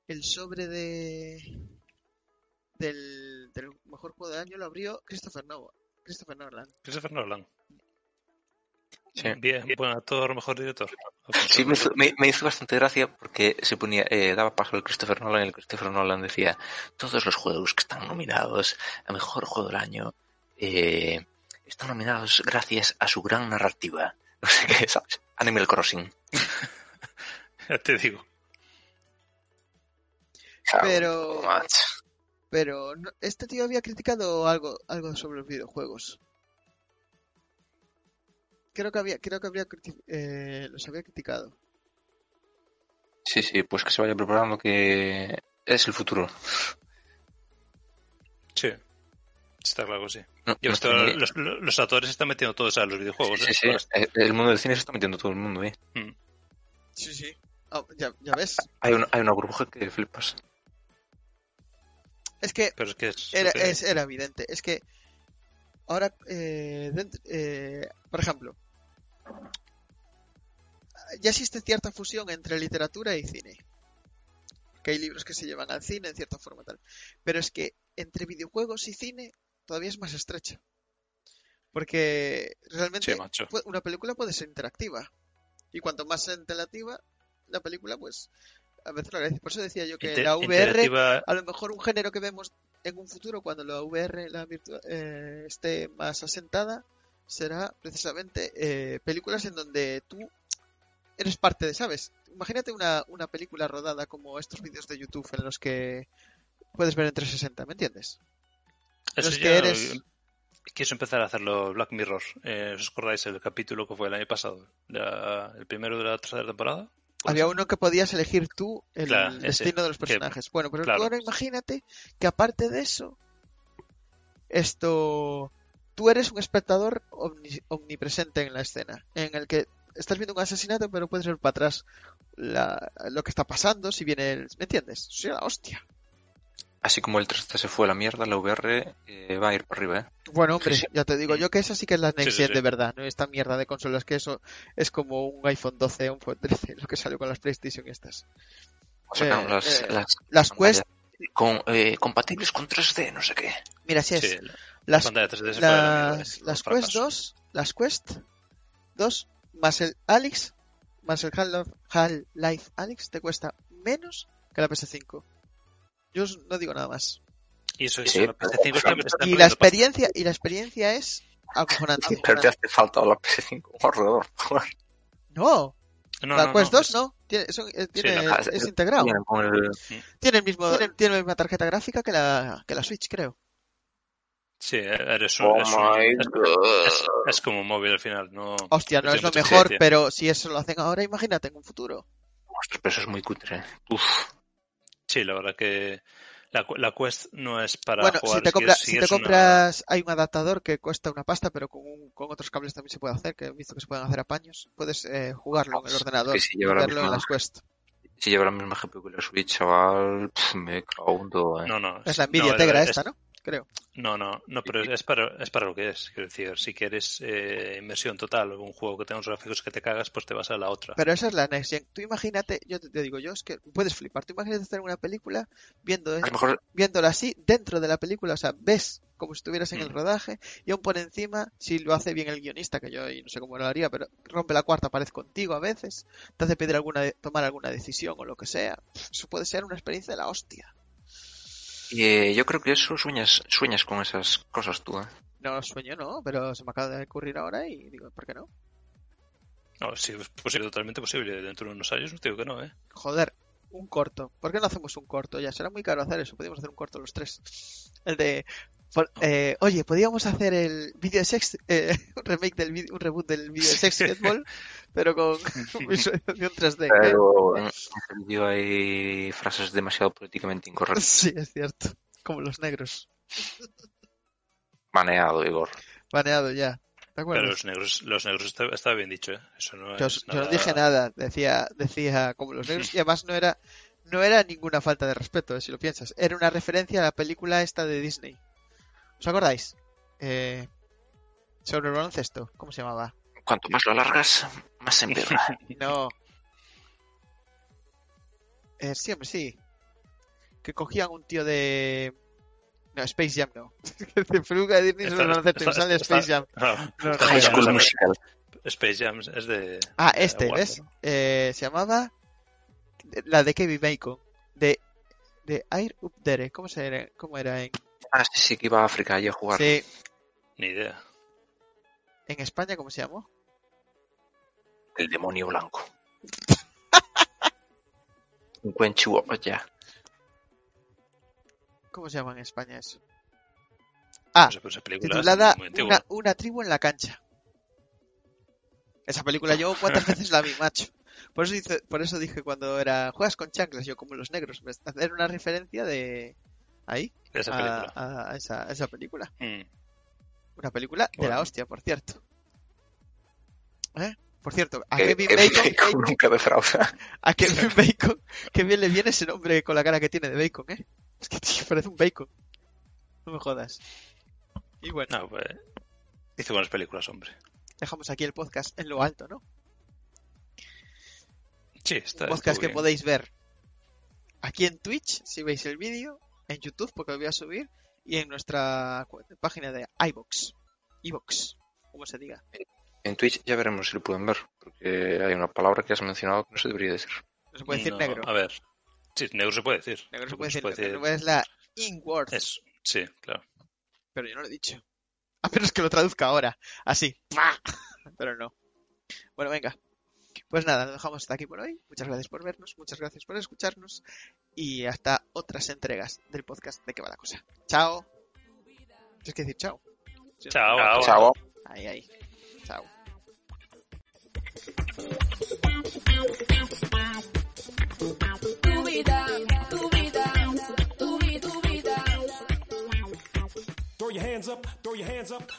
el sobre de del, del mejor juego del año lo abrió Christopher Nolan. Christopher Nolan. Christopher Nolan. Sí. Bien, buen actor, mejor director. Sí, me hizo, me- me hizo bastante gracia porque se ponía, eh, daba paso al Christopher Nolan y el Christopher Nolan decía, todos los juegos que están nominados a mejor juego del año eh, están nominados gracias a su gran narrativa. No sé qué, ¿sabes? Animal Crossing. Ya te digo. Pero-. Pero este tío había criticado algo, algo sobre los videojuegos. Creo que había, creo que habría eh, los había criticado. Sí, sí, pues que se vaya preparando que es el futuro. Sí. Está claro que sí. No, no los, los actores se están metiendo todos a los videojuegos. Sí, ¿eh? sí, eh, El mundo del cine se está metiendo todo el mundo ahí. Sí, sí. Oh, ya, ya ves. Hay una, hay una burbuja que flipas. Es que Pero es que es. era, es- era evidente. Es que ahora, eh, eh, por ejemplo, ya existe cierta fusión entre literatura y cine. Que hay libros que se llevan al cine en cierta forma tal. Pero es que entre videojuegos y cine todavía es más estrecha. Porque realmente Sí, una película puede ser interactiva. Y cuanto más interactiva la película, pues a veces lo agradece. Por eso decía yo que Inter- la VR interactiva- a lo mejor un género que vemos en un futuro cuando la VR la eh, esté más asentada será precisamente eh, películas en donde tú eres parte de, ¿sabes? Imagínate una, una película rodada como estos vídeos de YouTube en los que puedes ver en 360, ¿me entiendes? Eso los que eres- Quiso empezar a hacerlo Black Mirror. Eh, ¿Os acordáis el capítulo que fue el año pasado? La- el primero de la tercera temporada. Pues, Había uno que podías elegir tú el Claro, ese, destino de los que- personajes. bueno, pero claro. tú ahora imagínate que aparte de eso, esto, tú eres un espectador omni- omnipresente en la escena, en el que estás viendo un asesinato, pero puedes ver para atrás la- lo que está pasando, si viene el... ¿Me entiendes? Eso la hostia. Así como el 3D se fue a la mierda, la VR eh, va a ir para arriba, ¿eh? Bueno, hombre, Sí, sí. ya te digo yo que esa sí que es la Next Sí, sí, Gen sí. de verdad, no esta mierda de consolas que eso es como un iPhone 12 o un iPhone 13, lo que salió con las PlayStation estas. O sacaron Eh, las, eh, las Las pantallas Quest, con, eh, compatibles con 3D, no sé qué. mira, si es... Sí, la las 3D la mierda, las, es un las Quest fracaso. 2, las Quest 2 más el Alex, más el Half- Half-Life Alex te cuesta menos que la PS5. Yo no digo nada más. Y eso Sí, es la pero- PS5 está- está Y la experiencia y la experiencia es acojonante. Pero te hace falta la PS5 como alrededor. No. No, la no, Quest no, 2 no, tiene, eso- eh, tiene- la- es integrado. Vienen con el- Tiene el mismo tiene la misma tarjeta gráfica que la que la Switch, creo. Sí, eres un, Oh es, un- es- es- es como un móvil al final, no. Hostia, no es lo tiene mejor, pero si eso lo hacen ahora, imagínate en un futuro. Ostras, pero eso es muy cutre. Uf. Sí, la verdad que la, la Quest no es para bueno, jugar. si te, es compra- es- si te es una- compras, hay un adaptador que cuesta una pasta, pero con, un- con otros cables también se puede hacer, que he visto que se pueden hacer apaños. Puedes eh, jugarlo en el ordenador que si y lleva la en misma- las Quest. Si lleva la misma GPU que la Switch, chaval, me cago en todo, ¿eh? No, no. Es la Nvidia no, Tegra es- esta, ¿no? Creo. No, no, no, pero es para, es para lo que es. Quiero decir, si quieres eh, inmersión total o un juego que tenga unos gráficos que te cagas, pues te vas a la otra. Pero esa es la Next Gen. Tú imagínate, yo te, te digo yo, es que puedes flipar. Tú imagínate hacer una película viendo, A lo mejor viéndola así dentro de la película, o sea, ves como si estuvieras en el Mm. rodaje y aún por encima, si lo hace bien el guionista, que yo y no sé cómo lo haría, pero rompe la cuarta pared contigo a veces, te hace pedir alguna de- tomar alguna decisión o lo que sea. Eso puede ser una experiencia de la hostia. Eh, yo creo que eso sueñas, sueñas con esas cosas tú, ¿eh? No sueño, no, pero se me acaba de ocurrir ahora y digo, ¿por qué no? No, sí, es posible, totalmente posible. Dentro de unos años, no te digo que no, ¿eh? Joder, un corto. ¿Por qué no hacemos un corto? Ya será muy caro hacer eso. Podríamos hacer un corto los tres. El de. Por- eh, oye, podríamos hacer el vídeo de sex. eh, un remake del un reboot del vídeo de Sex Football, pero con visualización 3D. ¿eh? Pero en ese vídeo hay frases demasiado políticamente incorrectas. Sí, es cierto. Como los negros. Baneado, Igor. Baneado ya. ¿De acuerdo? Pero los negros, los negros está, está bien dicho, ¿eh? Eso no Yo, es yo nada... no dije nada, decía, decía como los negros, y además no era, no era ninguna falta de respeto, eh, si lo piensas. Era una referencia a la película esta de Disney. ¿Os acordáis? Eh, sobre el baloncesto, ¿cómo se llamaba? Cuanto más lo alargas, más se empeora. No. Eh, sí, hombre, sí. Que cogían un tío de. No, Space Jam no. de peluca de Disney sobre el baloncesto sale Space Jam. No, No, High School Musical. Space Jam es de... Ah, este, ¿ves? Eh, se llamaba. La de Kevin Bacon. De. De Air Up There. ¿Cómo, se era? ¿Cómo era en.? Ah, sí, sí, que iba a África allí a jugar. Sí, Ni idea. en España, ¿cómo se llamó? El demonio blanco. Un cuenchu ya. ¿Cómo se llama en España eso? Ah, No sé, pero esa película es titulada una, una tribu en la cancha. Esa película yo cuántas veces la vi, macho. Por eso, dice, por eso dije cuando era juegas con chanclas, yo como los negros, me- hacer una referencia de ahí Esa a, película. a- a esa, a esa película. Mm. Una película de la hostia, por cierto. ¿Eh? Por cierto, a Que- Kevin Kevin Bacon, Bacon nunca defrauda. a Kevin Bacon, que bien le viene ese nombre con la cara que tiene de bacon, ¿eh? Es que tío, parece un bacon. No me jodas. Y bueno, No, pues, hizo buenas películas, hombre. dejamos aquí el podcast en lo alto, ¿no? Sí, está. Un podcast que podéis ver aquí en Twitch, si veis el vídeo, en YouTube, porque lo voy a subir, y en nuestra página de iBox. iBox, como se diga. En Twitch ya veremos si lo pueden ver, porque hay una palabra que has mencionado que no se debería decir. No se puede decir No, negro. A ver. Sí, negro se puede decir. Negro se puede decir, negro es la in-word, Eso, sí, claro. pero yo no lo he dicho. A menos que lo traduzca ahora, así. Pero no. Bueno, venga. Pues nada, lo dejamos hasta aquí por hoy. Muchas gracias por vernos, muchas gracias por escucharnos y hasta otras entregas del podcast de qué va la cosa. Chao. Tienes que decir chao. Sí, Chao. Chao. Ahí, ahí. Chao. Tu vida, tu vida, tu vida, tu vida. Throw your hands up, throw your hands up,